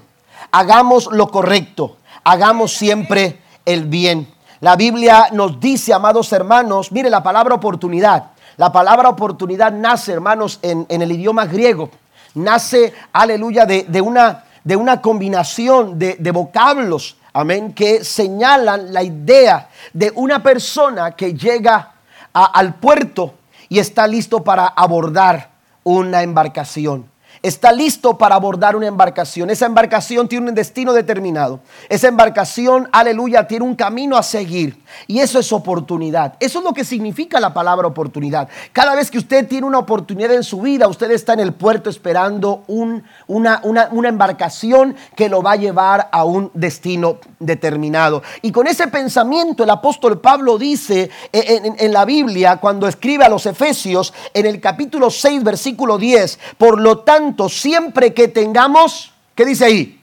Speaker 1: Hagamos lo correcto. Hagamos siempre el bien. La Biblia nos dice, amados hermanos, mire la palabra oportunidad. La palabra oportunidad nace, hermanos, en, el idioma griego. Nace, aleluya, de, de una de una combinación de, vocablos, amén, que señalan la idea de una persona que llega al puerto y está listo para abordar una embarcación. Está listo para abordar una embarcación. Esa embarcación tiene un destino determinado. Esa embarcación, aleluya, tiene un camino a seguir. Y eso es oportunidad. Eso es lo que significa la palabra oportunidad. Cada vez que usted tiene una oportunidad en su vida, usted está en el puerto esperando una, embarcación que lo va a llevar a un destino determinado. Y con ese pensamiento el apóstol Pablo dice en, en la Biblia, cuando escribe a los Efesios, en el capítulo 6, versículo 10, por lo tanto, siempre que tengamos, ¿qué dice ahí?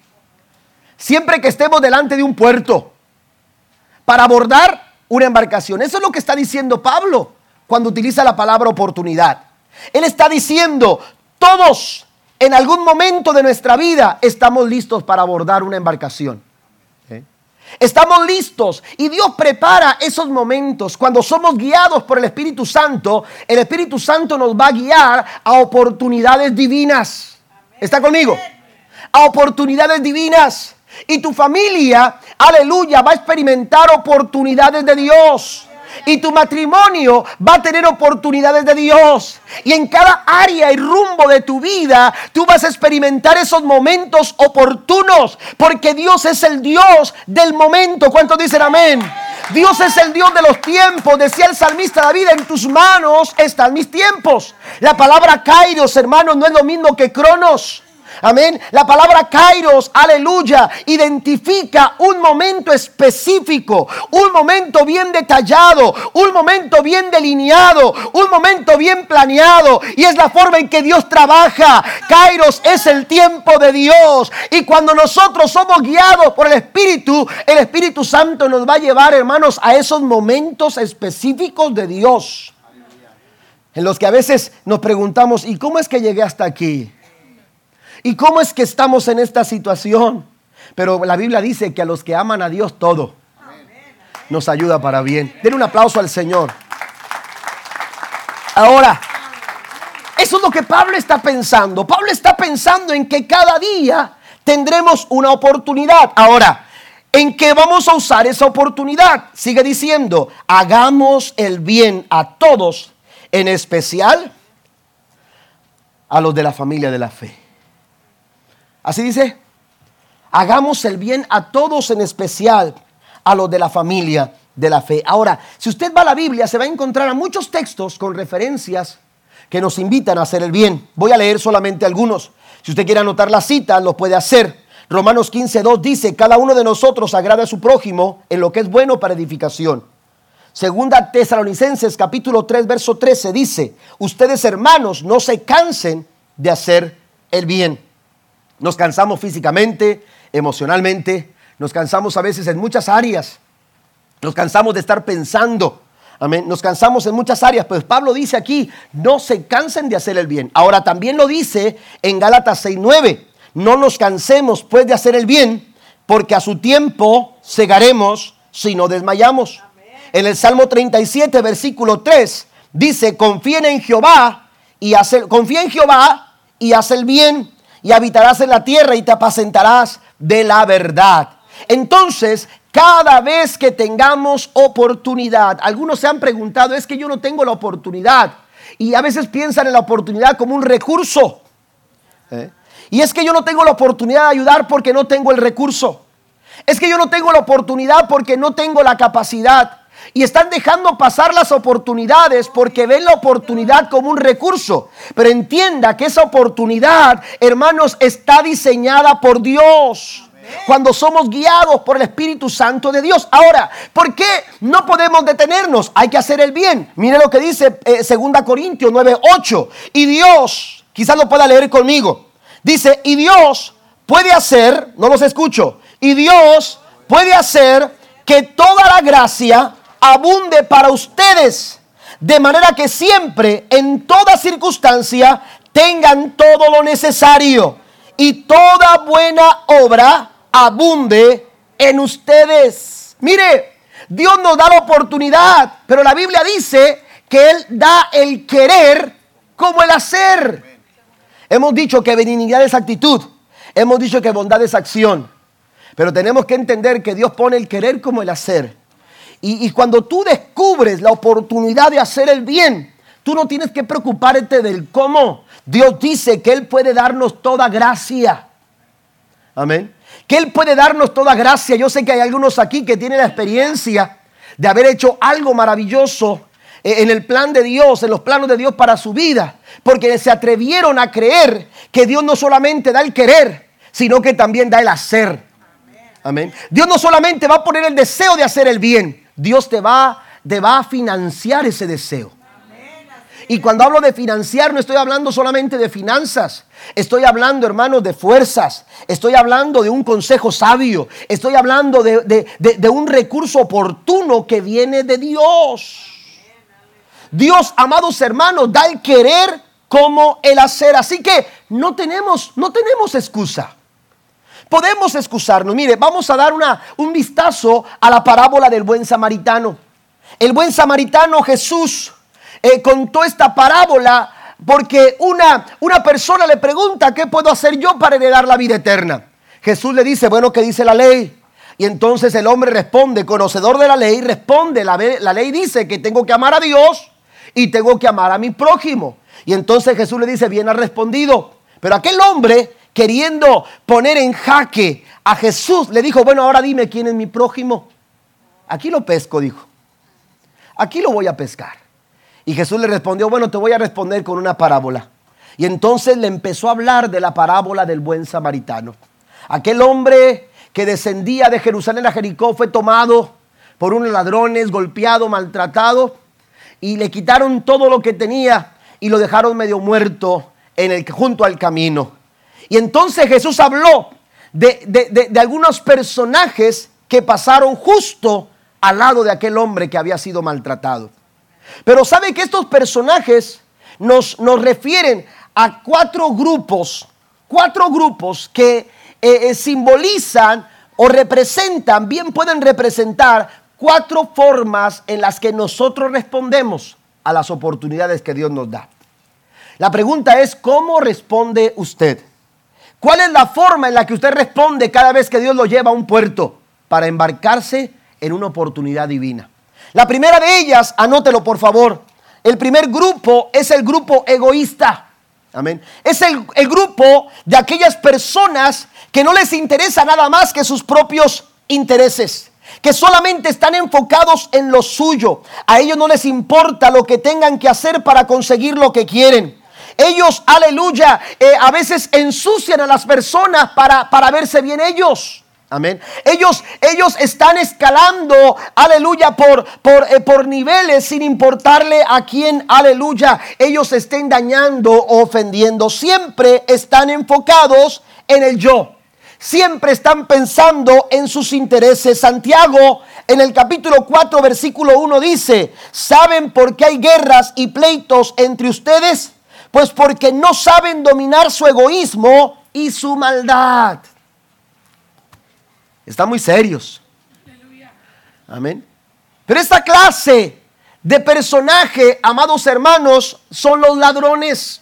Speaker 1: Siempre que estemos delante de un puerto para abordar una embarcación. Eso es lo que está diciendo Pablo cuando utiliza la palabra oportunidad. Él está diciendo, todos en algún momento de nuestra vida estamos listos para abordar una embarcación. Estamos listos y Dios prepara esos momentos. Cuando somos guiados por el Espíritu Santo, el Espíritu Santo nos va a guiar a oportunidades divinas. ¿Está conmigo? A oportunidades divinas. Y tu familia, aleluya, va a experimentar oportunidades de Dios. Y tu matrimonio va a tener oportunidades de Dios. Y en cada área y rumbo de tu vida, tú vas a experimentar esos momentos oportunos. Porque Dios es el Dios del momento. ¿Cuántos dicen amén? Dios es el Dios de los tiempos. Decía el salmista David, en tus manos están mis tiempos. La palabra kairos, hermanos, no es lo mismo que cronos. Amén. La palabra kairos, aleluya, identifica un momento específico, un momento bien detallado, un momento bien delineado, un momento bien planeado. Y es la forma en que Dios trabaja. Kairos es el tiempo de Dios. Y cuando nosotros somos guiados por el Espíritu, el Espíritu Santo nos va a llevar, hermanos, a esos momentos específicos de Dios. En los que a veces nos preguntamos, ¿y cómo es que llegué hasta aquí? ¿Y cómo es que estamos en esta situación? Pero la Biblia dice que a los que aman a Dios todo nos ayuda para bien. Den un aplauso al Señor. Ahora, eso es lo que Pablo está pensando. Pablo está pensando en que cada día tendremos una oportunidad. Ahora, ¿en qué vamos a usar esa oportunidad? Sigue diciendo, hagamos el bien a todos, en especial a los de la familia de la fe. Así dice, hagamos el bien a todos en especial a los de la familia de la fe. Ahora, si usted va a la Biblia, se va a encontrar a muchos textos con referencias que nos invitan a hacer el bien. Voy a leer solamente algunos. Si usted quiere anotar la cita, lo puede hacer. Romanos 15.2 dice, cada uno de nosotros agrada a su prójimo en lo que es bueno para edificación. Segunda Tesalonicenses capítulo 3 verso 13 dice, ustedes hermanos no se cansen de hacer el bien. Nos cansamos físicamente, emocionalmente, nos cansamos a veces en muchas áreas. Nos cansamos de estar pensando. Amén. Nos cansamos en muchas áreas, pues Pablo dice aquí, no se cansen de hacer el bien. Ahora también lo dice en Gálatas 6:9, no nos cansemos pues de hacer el bien, porque a su tiempo cegaremos si no desmayamos. En el Salmo 37, versículo 3, dice, confía en Jehová y confía en Jehová y haz el bien y habitarás en la tierra y te apacentarás de la verdad. Entonces, cada vez que tengamos oportunidad, algunos se han preguntado, es que yo no tengo la oportunidad. Y a veces piensan en la oportunidad como un recurso. ¿eh? Y es que yo no tengo la oportunidad de ayudar porque no tengo el recurso. Es que yo no tengo la oportunidad porque no tengo la capacidad. Y están dejando pasar las oportunidades porque ven la oportunidad como un recurso. Pero entienda que esa oportunidad, hermanos, está diseñada por Dios. Cuando somos guiados por el Espíritu Santo de Dios. Ahora, ¿por qué no podemos detenernos? Hay que hacer el bien. Mire lo que dice 2 eh, Corintios 9:8. Y Dios, quizás lo pueda leer conmigo. Dice, y Dios puede hacer, no los escucho, y Dios puede hacer que toda la gracia abunde para ustedes, de manera que siempre, en toda circunstancia, tengan todo lo necesario y toda buena obra abunde en ustedes. Mire, Dios nos da la oportunidad, pero la Biblia dice que Él da el querer como el hacer. Hemos dicho que benignidad es actitud, hemos dicho que bondad es acción, pero tenemos que entender que Dios pone el querer como el hacer. Y, cuando tú descubres la oportunidad de hacer el bien, tú no tienes que preocuparte del cómo. Dios dice que Él puede darnos toda gracia. Amén. Que Él puede darnos toda gracia. Yo sé que hay algunos aquí que tienen la experiencia de haber hecho algo maravilloso eh, en el plan de Dios, en los planos de Dios para su vida, porque se atrevieron a creer que Dios no solamente da el querer, sino que también da el hacer. Amén. Dios no solamente va a poner el deseo de hacer el bien, Dios te va, te va a financiar ese deseo. Y cuando hablo de financiar, no estoy hablando solamente de finanzas. Estoy hablando, hermanos, de fuerzas. Estoy hablando de un consejo sabio. Estoy hablando de, de un recurso oportuno que viene de Dios. Dios, amados hermanos, da el querer como el hacer. Así que no tenemos, no tenemos excusa. Podemos excusarnos. Mire, vamos a dar una, un vistazo a la parábola del buen samaritano. El buen samaritano Jesús eh, contó esta parábola porque una, una persona le pregunta, ¿qué puedo hacer yo para heredar la vida eterna? Jesús le dice, bueno, ¿qué dice la ley? Y entonces el hombre responde, conocedor de la ley, responde, la, la ley dice que tengo que amar a Dios y tengo que amar a mi prójimo. Y entonces Jesús le dice, bien ha respondido. Pero aquel hombre, queriendo poner en jaque a Jesús, le dijo, bueno, ahora dime quién es mi prójimo. Aquí lo pesco, dijo. Aquí lo voy a pescar. Y Jesús le respondió, bueno, te voy a responder con una parábola. Y entonces le empezó a hablar de la parábola del buen samaritano. Aquel hombre que descendía de Jerusalén a Jericó fue tomado por unos ladrones, golpeado, maltratado y le quitaron todo lo que tenía y lo dejaron medio muerto en el, junto al camino. Y entonces Jesús habló de, de, algunos personajes que pasaron justo al lado de aquel hombre que había sido maltratado. Pero sabe que estos personajes nos, nos refieren a cuatro grupos, cuatro grupos que eh, eh, simbolizan o representan, bien pueden representar cuatro formas en las que nosotros respondemos a las oportunidades que Dios nos da. La pregunta es, ¿cómo responde usted? ¿Cuál es la forma en la que usted responde cada vez que Dios lo lleva a un puerto para embarcarse en una oportunidad divina? La primera de ellas, anótelo por favor, el primer grupo es el grupo egoísta. Amén. Es el, el, grupo de aquellas personas que no les interesa nada más que sus propios intereses que solamente están enfocados en lo suyo. A ellos no les importa lo que tengan que hacer para conseguir lo que quieren. Ellos, aleluya, eh, a veces ensucian a las personas para, para verse bien ellos. Amén. Ellos, ellos están escalando, aleluya, por, por, eh, por niveles sin importarle a quién, aleluya, ellos estén dañando o ofendiendo. Siempre están enfocados en el yo siempre están pensando en sus intereses. Santiago en el capítulo 4, versículo 1 dice, ¿saben por qué hay guerras y pleitos entre ustedes? Pues porque no saben dominar su egoísmo y su maldad. Están muy serios. Amén. Pero esta clase de personaje, amados hermanos, son los ladrones.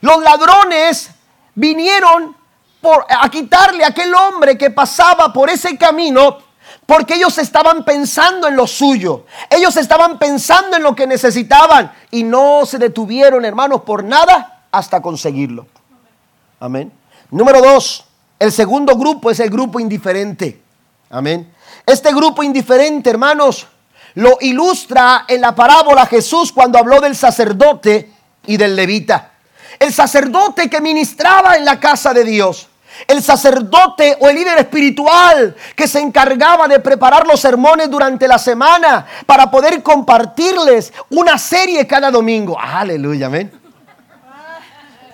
Speaker 1: Los ladrones vinieron a quitarle a aquel hombre que pasaba por ese camino porque ellos estaban pensando en lo suyo. Ellos estaban pensando en lo que necesitaban y no se detuvieron, hermanos, por nada hasta conseguirlo. Amén. Número dos, el segundo grupo es el grupo indiferente. Amén. Este grupo indiferente, hermanos, lo ilustra en la parábola Jesús cuando habló del sacerdote y del levita. El sacerdote que ministraba en la casa de Dios el sacerdote o el líder espiritual que se encargaba de preparar los sermones durante la semana para poder compartirles una serie cada domingo. Aleluya, amén.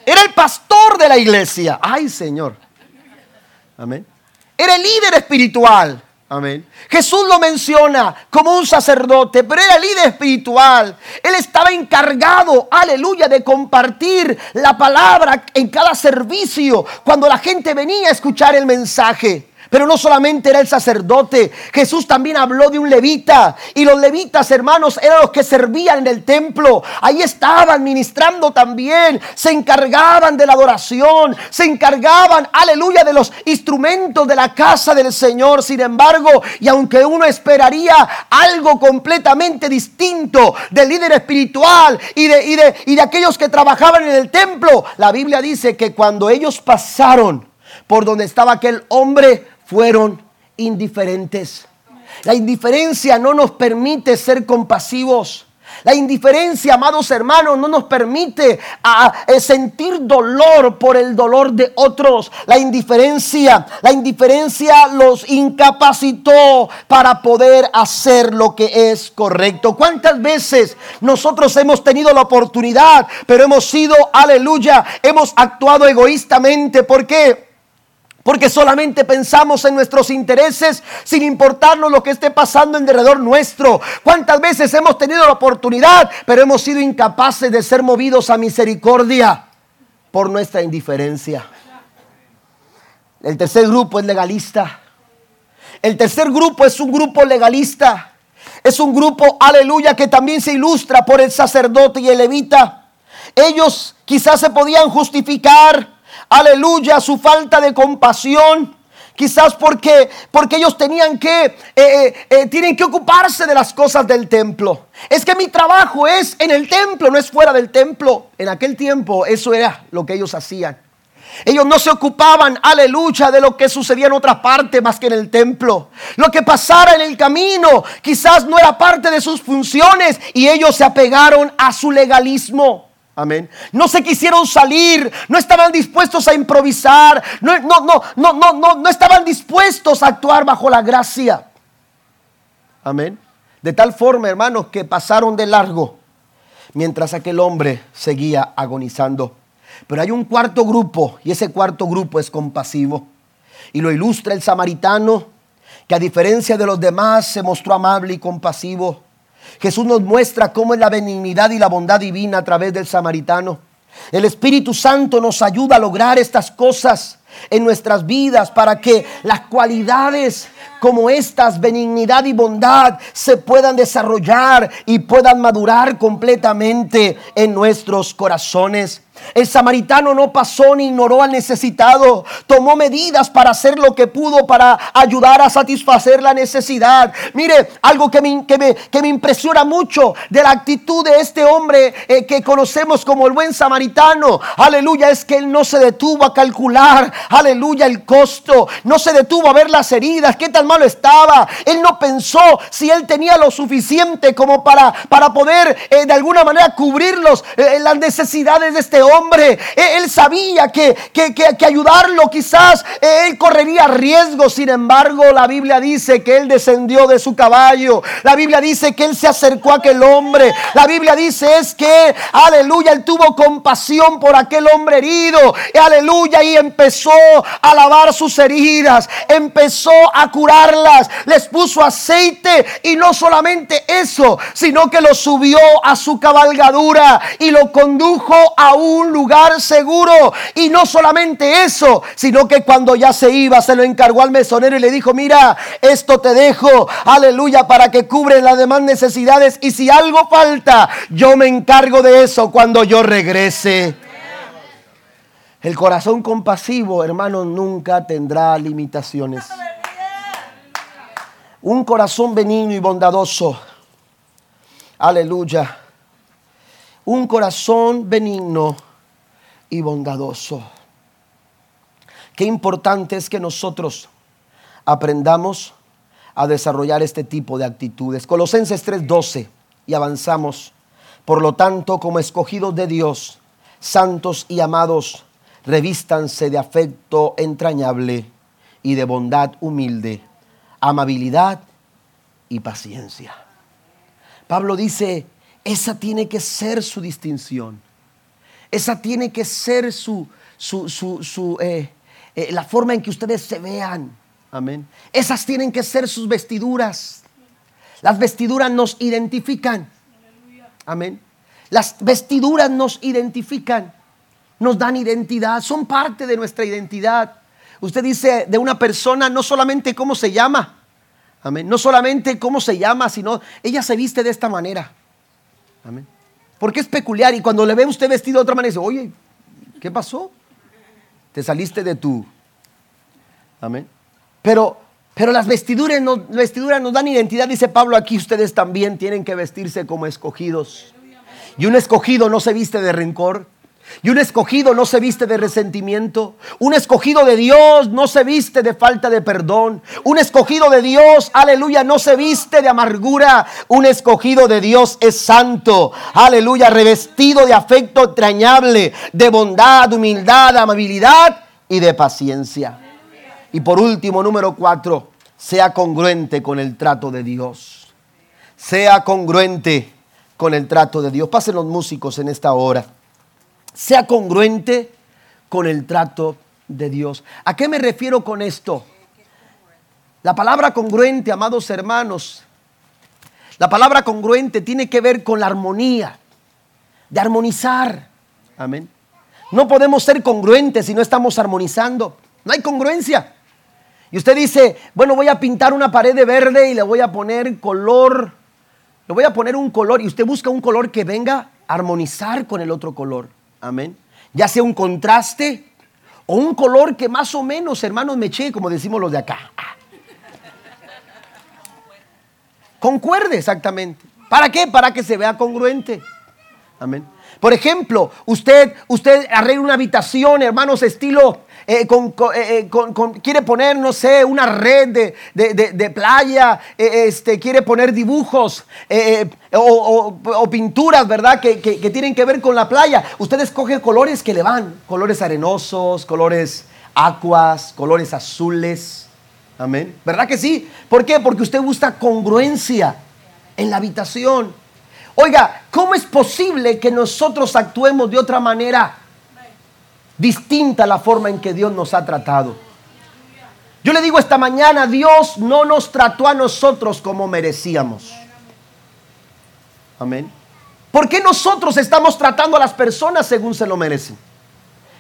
Speaker 1: Era el pastor de la iglesia. Ay, Señor. Amén. Era el líder espiritual. Amén. Jesús lo menciona como un sacerdote, pero era líder espiritual. Él estaba encargado, aleluya, de compartir la palabra en cada servicio cuando la gente venía a escuchar el mensaje. Pero no solamente era el sacerdote, Jesús también habló de un levita. Y los levitas, hermanos, eran los que servían en el templo. Ahí estaban ministrando también. Se encargaban de la adoración. Se encargaban, aleluya, de los instrumentos de la casa del Señor. Sin embargo, y aunque uno esperaría algo completamente distinto del líder espiritual y de, y de, y de aquellos que trabajaban en el templo, la Biblia dice que cuando ellos pasaron por donde estaba aquel hombre, fueron indiferentes. La indiferencia no nos permite ser compasivos. La indiferencia, amados hermanos, no nos permite sentir dolor por el dolor de otros. La indiferencia, la indiferencia los incapacitó para poder hacer lo que es correcto. ¿Cuántas veces nosotros hemos tenido la oportunidad, pero hemos sido, aleluya, hemos actuado egoístamente? ¿Por qué? Porque solamente pensamos en nuestros intereses sin importarnos lo que esté pasando en derredor nuestro. ¿Cuántas veces hemos tenido la oportunidad, pero hemos sido incapaces de ser movidos a misericordia por nuestra indiferencia? El tercer grupo es legalista. El tercer grupo es un grupo legalista. Es un grupo, aleluya, que también se ilustra por el sacerdote y el levita. Ellos quizás se podían justificar aleluya, su falta de compasión. Quizás porque, porque ellos tenían que, eh, eh, eh, tienen que ocuparse de las cosas del templo. Es que mi trabajo es en el templo, no es fuera del templo. En aquel tiempo eso era lo que ellos hacían. Ellos no se ocupaban, aleluya, de lo que sucedía en otra parte más que en el templo. Lo que pasara en el camino quizás no era parte de sus funciones y ellos se apegaron a su legalismo. Amén. No se quisieron salir, no estaban dispuestos a improvisar, no, no, no, no, no, no, estaban dispuestos a actuar bajo la gracia. Amén. De tal forma, hermanos, que pasaron de largo mientras aquel hombre seguía agonizando. Pero hay un cuarto grupo y ese cuarto grupo es compasivo. Y lo ilustra el samaritano, que a diferencia de los demás se mostró amable y compasivo. Jesús nos muestra cómo es la benignidad y la bondad divina a través del samaritano. El Espíritu Santo nos ayuda a lograr estas cosas en nuestras vidas para que las cualidades como estas, benignidad y bondad, se puedan desarrollar y puedan madurar completamente en nuestros corazones. El samaritano no pasó ni ignoró al necesitado. Tomó medidas para hacer lo que pudo para ayudar a satisfacer la necesidad. Mire, algo que me, que me, impresiona mucho de la actitud de este hombre eh, que conocemos como el buen samaritano. Aleluya, es que él no se detuvo a calcular, aleluya, el costo. No se detuvo a ver las heridas, qué tan malo estaba. Él no pensó si él tenía lo suficiente como para, para poder eh, de alguna manera cubrir eh, las necesidades de este hombre hombre. E, él sabía que, que, ayudarlo quizás e, él correría riesgo. Sin embargo, la Biblia dice que él descendió de su caballo. La Biblia dice que él se acercó a aquel hombre. La Biblia dice es que, aleluya, él tuvo compasión por aquel hombre herido. Y aleluya, y empezó a lavar sus heridas. Empezó a curarlas. Les puso aceite. Y no solamente eso, sino que lo subió a su cabalgadura y lo condujo a un un lugar seguro. Y no solamente eso, sino que cuando ya se iba, se lo encargó al mesonero y le dijo, mira, esto te dejo, aleluya, para que cubren las demás necesidades. Y si algo falta, yo me encargo de eso cuando yo regrese. El corazón compasivo, hermano, nunca tendrá limitaciones. Un corazón benigno y bondadoso. Aleluya. Un corazón benigno y bondadoso. Qué importante es que nosotros aprendamos a desarrollar este tipo de actitudes. Colosenses 3:12 y avanzamos. Por lo tanto, como escogidos de Dios, santos y amados, revístanse de afecto entrañable y de bondad humilde, amabilidad y paciencia. Pablo dice, esa tiene que ser su distinción. Esa tiene que ser su, su, eh, eh, la forma en que ustedes se vean. Amén. Esas tienen que ser sus vestiduras. Las vestiduras nos identifican. Amén. Las vestiduras nos identifican, nos dan identidad, son parte de nuestra identidad. Usted dice de una persona no solamente cómo se llama, amén, no solamente cómo se llama, sino ella se viste de esta manera. Amén. Porque es peculiar y cuando le ve usted vestido de otra manera, dice, oye, ¿qué pasó? Te saliste de tu... Amén. Pero, pero las vestiduras, nos, vestiduras nos dan identidad, dice Pablo aquí, ustedes también tienen que vestirse como escogidos. Y un escogido no se viste de rencor. Y un escogido no se viste de resentimiento. Un escogido de Dios no se viste de falta de perdón. Un escogido de Dios, aleluya, no se viste de amargura. Un escogido de Dios es santo, aleluya, revestido de afecto entrañable, de bondad, humildad, amabilidad y de paciencia. Y por último, número cuatro, sea congruente con el trato de Dios. Sea congruente con el trato de Dios. Pasen los músicos en esta hora sea congruente con el trato de Dios. ¿A qué me refiero con esto? La palabra congruente, amados hermanos, la palabra congruente tiene que ver con la armonía, de armonizar. Amén. No podemos ser congruentes si no estamos armonizando. No hay congruencia. Y usted dice, bueno, voy a pintar una pared de verde y le voy a poner color, le voy a poner un color y usted busca un color que venga a armonizar con el otro color. Amén. Ya sea un contraste o un color que más o menos, hermanos, me eché, como decimos los de acá. Concuerde exactamente. ¿Para qué? Para que se vea congruente. Amén. Por ejemplo, usted, usted arregla una habitación, hermanos, estilo eh, eh, eh, quiere poner, no sé, una red de, playa, este, quiere poner dibujos o, pinturas, ¿verdad? Que, que, tienen que ver con la playa. Usted escoge colores que le van, colores arenosos, colores acuas, colores azules. Amén. ¿Verdad que sí? ¿Por qué? Porque usted busca congruencia en la habitación. Oiga, ¿cómo es posible que nosotros actuemos de otra manera? Distinta la forma en que Dios nos ha tratado. Yo le digo esta mañana, Dios no nos trató a nosotros como merecíamos. Amén. ¿Por qué nosotros estamos tratando a las personas según se lo merecen?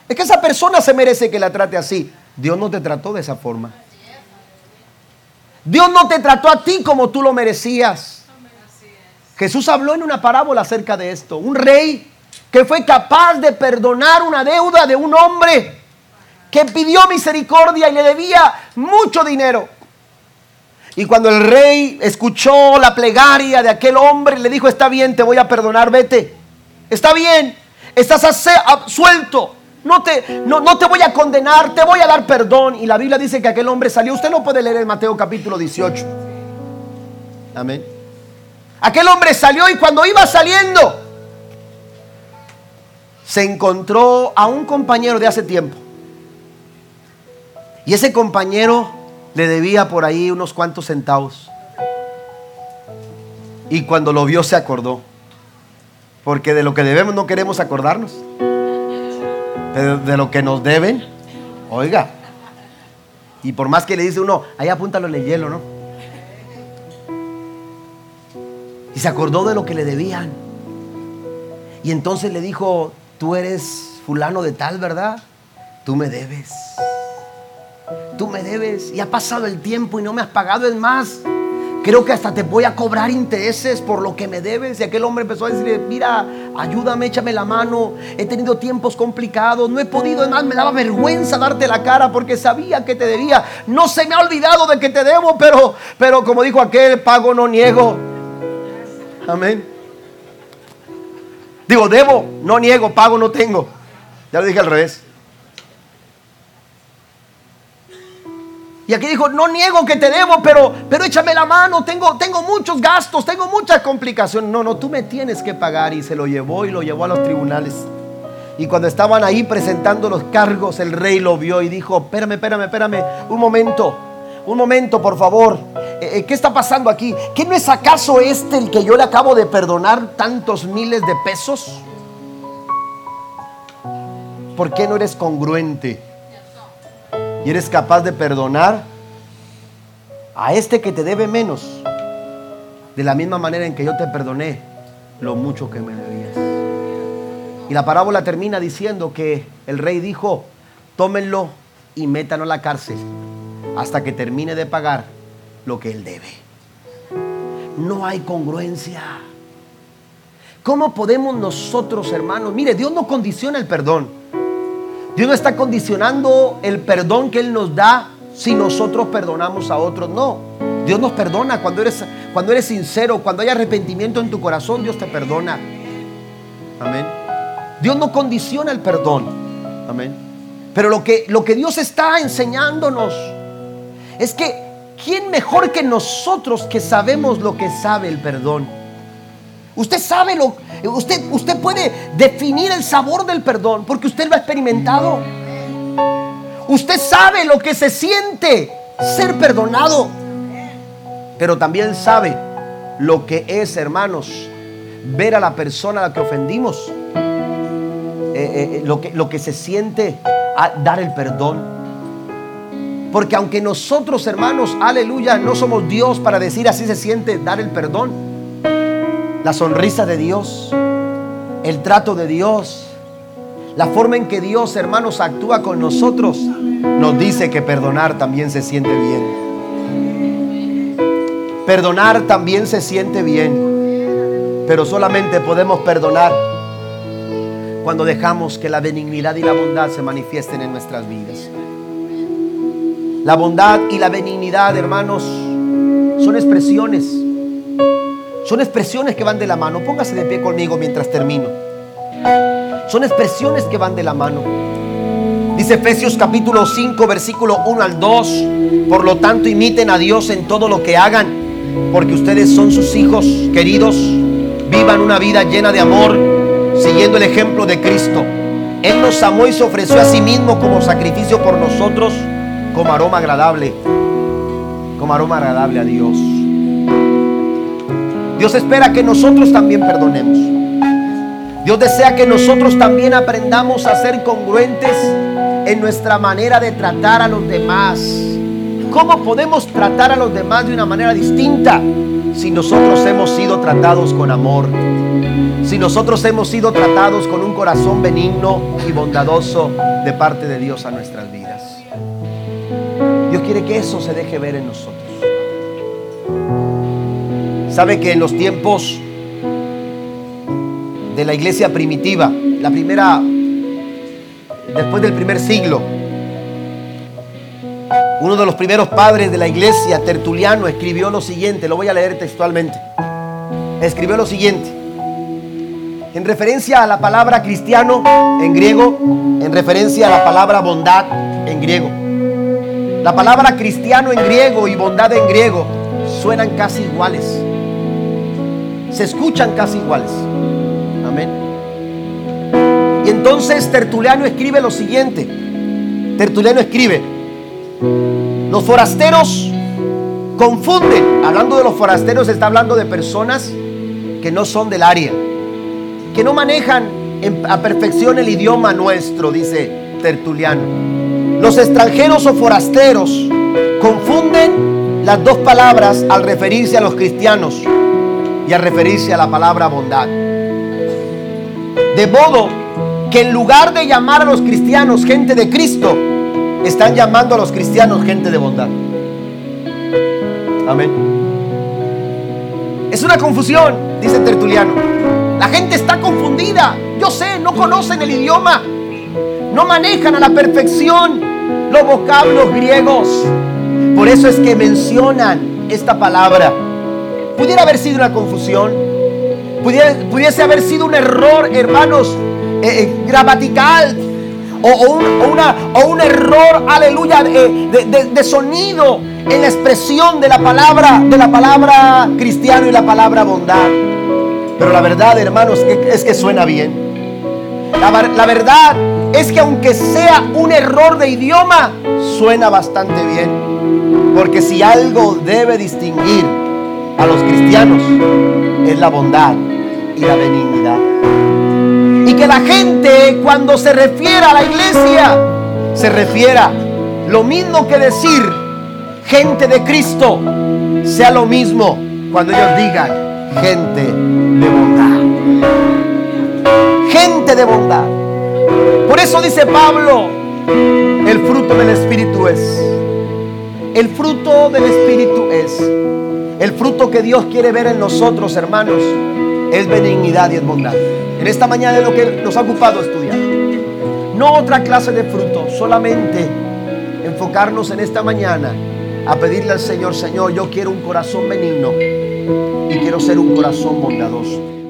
Speaker 1: Es que esa persona se merece que la trate así. Dios no te trató de esa forma. Dios no te trató a ti como tú lo merecías. Jesús habló en una parábola acerca de esto. Un rey que fue capaz de perdonar una deuda de un hombre que pidió misericordia y le debía mucho dinero. Y cuando el rey escuchó la plegaria de aquel hombre, le dijo, está bien, te voy a perdonar, vete. Está bien, estás suelto. No te, no, no te voy a condenar, te voy a dar perdón. Y la Biblia dice que aquel hombre salió. Usted no puede leer en Mateo capítulo 18. Amén. Aquel hombre salió y cuando iba saliendo, se encontró a un compañero de hace tiempo. Y ese compañero le debía por ahí unos cuantos centavos. Y cuando lo vio se acordó. Porque de lo que debemos no queremos acordarnos. Pero de lo que nos deben, oiga. Y por más que le dice uno, ahí apúntalo en el hielo, ¿no? Y se acordó de lo que le debían. Y entonces le dijo, tú eres fulano de tal, ¿verdad? Tú me debes. Tú me debes. Y ha pasado el tiempo y no me has pagado. Es más, creo que hasta te voy a cobrar intereses por lo que me debes. Y aquel hombre empezó a decir, mira, ayúdame, échame la mano. He tenido tiempos complicados. No he podido, es más, me daba vergüenza darte la cara porque sabía que te debía. No se me ha olvidado de que te debo, pero, pero como dijo aquel, pago no niego. Amén. Digo, debo, no niego, pago, no tengo. Ya lo dije al revés. Y aquí dijo, no niego que te debo, pero, pero échame la mano, tengo, tengo muchos gastos, tengo muchas complicaciones. No, no, tú me tienes que pagar. Y se lo llevó y lo llevó a los tribunales. Y cuando estaban ahí presentando los cargos, el rey lo vio y dijo, espérame, espérame, espérame, un momento, un momento, por favor. Eh, ¿Qué está pasando aquí? ¿Qué no es acaso este el que yo le acabo de perdonar tantos miles de pesos? ¿Por qué no eres congruente? Y eres capaz de perdonar a este que te debe menos, de la misma manera en que yo te perdoné lo mucho que me debías. Y la parábola termina diciendo que el rey dijo, tómenlo y métanlo a la cárcel hasta que termine de pagar lo que él debe. No hay congruencia. ¿Cómo podemos nosotros, hermanos? Mire, Dios no condiciona el perdón. Dios no está condicionando el perdón que Él nos da si nosotros perdonamos a otros. No. Dios nos perdona cuando eres, cuando eres sincero, cuando hay arrepentimiento en tu corazón, Dios te perdona. Amén. Dios no condiciona el perdón. Amén. Pero lo que, lo que Dios está enseñándonos es que ¿quién mejor que nosotros que sabemos lo que sabe el perdón? Usted sabe lo usted usted puede definir el sabor del perdón porque usted lo ha experimentado. Usted sabe lo que se siente ser perdonado. Pero también sabe lo que es, hermanos, ver a la persona a la que ofendimos. Eh, eh, lo, que, lo que se siente dar el perdón. Porque aunque nosotros, hermanos, aleluya, no somos Dios para decir así se siente dar el perdón la sonrisa de Dios, el trato de Dios, la forma en que Dios, hermanos, actúa con nosotros, nos dice que perdonar también se siente bien. Perdonar también se siente bien, pero solamente podemos perdonar cuando dejamos que la benignidad y la bondad se manifiesten en nuestras vidas. La bondad y la benignidad, hermanos, son expresiones son expresiones que van de la mano. Póngase de pie conmigo mientras termino. Son expresiones que van de la mano. Dice Efesios capítulo 5, versículo 1 al 2. Por lo tanto, imiten a Dios en todo lo que hagan, porque ustedes son sus hijos queridos. Vivan una vida llena de amor, siguiendo el ejemplo de Cristo. Él nos amó y se ofreció a sí mismo como sacrificio por nosotros, como aroma agradable, como aroma agradable a Dios. Dios espera que nosotros también perdonemos. Dios desea que nosotros también aprendamos a ser congruentes en nuestra manera de tratar a los demás. ¿Cómo podemos tratar a los demás de una manera distinta si nosotros hemos sido tratados con amor? Si nosotros hemos sido tratados con un corazón benigno y bondadoso de parte de Dios a nuestras vidas. Quiere que eso se deje ver en nosotros. Sabe que en los tiempos de la iglesia primitiva, la primera, después del primer siglo, uno de los primeros padres de la iglesia, Tertuliano, escribió lo siguiente, lo voy a leer textualmente. Escribió lo siguiente, en referencia a la palabra cristiano en griego, en referencia a la palabra bondad en griego. La palabra cristiano en griego y bondad en griego suenan casi iguales se escuchan casi iguales. Amén. Y entonces Tertuliano escribe lo siguiente. Tertuliano escribe, los forasteros confunden, hablando de los forasteros, está hablando de personas que no son del área, que no manejan a perfección el idioma nuestro, dice Tertuliano. Los extranjeros o forasteros confunden las dos palabras al referirse a los cristianos y a referirse a la palabra bondad. De modo que en lugar de llamar a los cristianos gente de Cristo, están llamando a los cristianos gente de bondad. Amén. Es una confusión, dice Tertuliano. La gente está confundida. Yo sé, no conocen el idioma. No manejan a la perfección los vocablos griegos. Por eso es que mencionan esta palabra Pudiera haber sido una confusión. pudiese haber sido un error, hermanos, eh, eh, gramatical. O, un, error, aleluya, de, sonido en la expresión de la palabra, de la palabra cristiano y la palabra bondad. Pero la verdad, hermanos, es que suena bien. la verdad es que aunque sea un error de idioma, suena bastante bien. Porque si algo debe distinguir a los cristianos es la bondad y la benignidad. Y que la gente cuando se refiera a la iglesia, se refiera lo mismo que decir gente de Cristo, sea lo mismo cuando ellos digan gente de bondad. Gente de bondad. Por eso dice Pablo, el fruto del Espíritu es. El fruto del Espíritu es el fruto que Dios quiere ver en nosotros, hermanos, es benignidad y es bondad. En esta mañana es lo que nos ha ocupado estudiar. No otra clase de fruto, solamente enfocarnos en esta mañana a pedirle al Señor, Señor, yo quiero un corazón benigno y quiero ser un corazón bondadoso.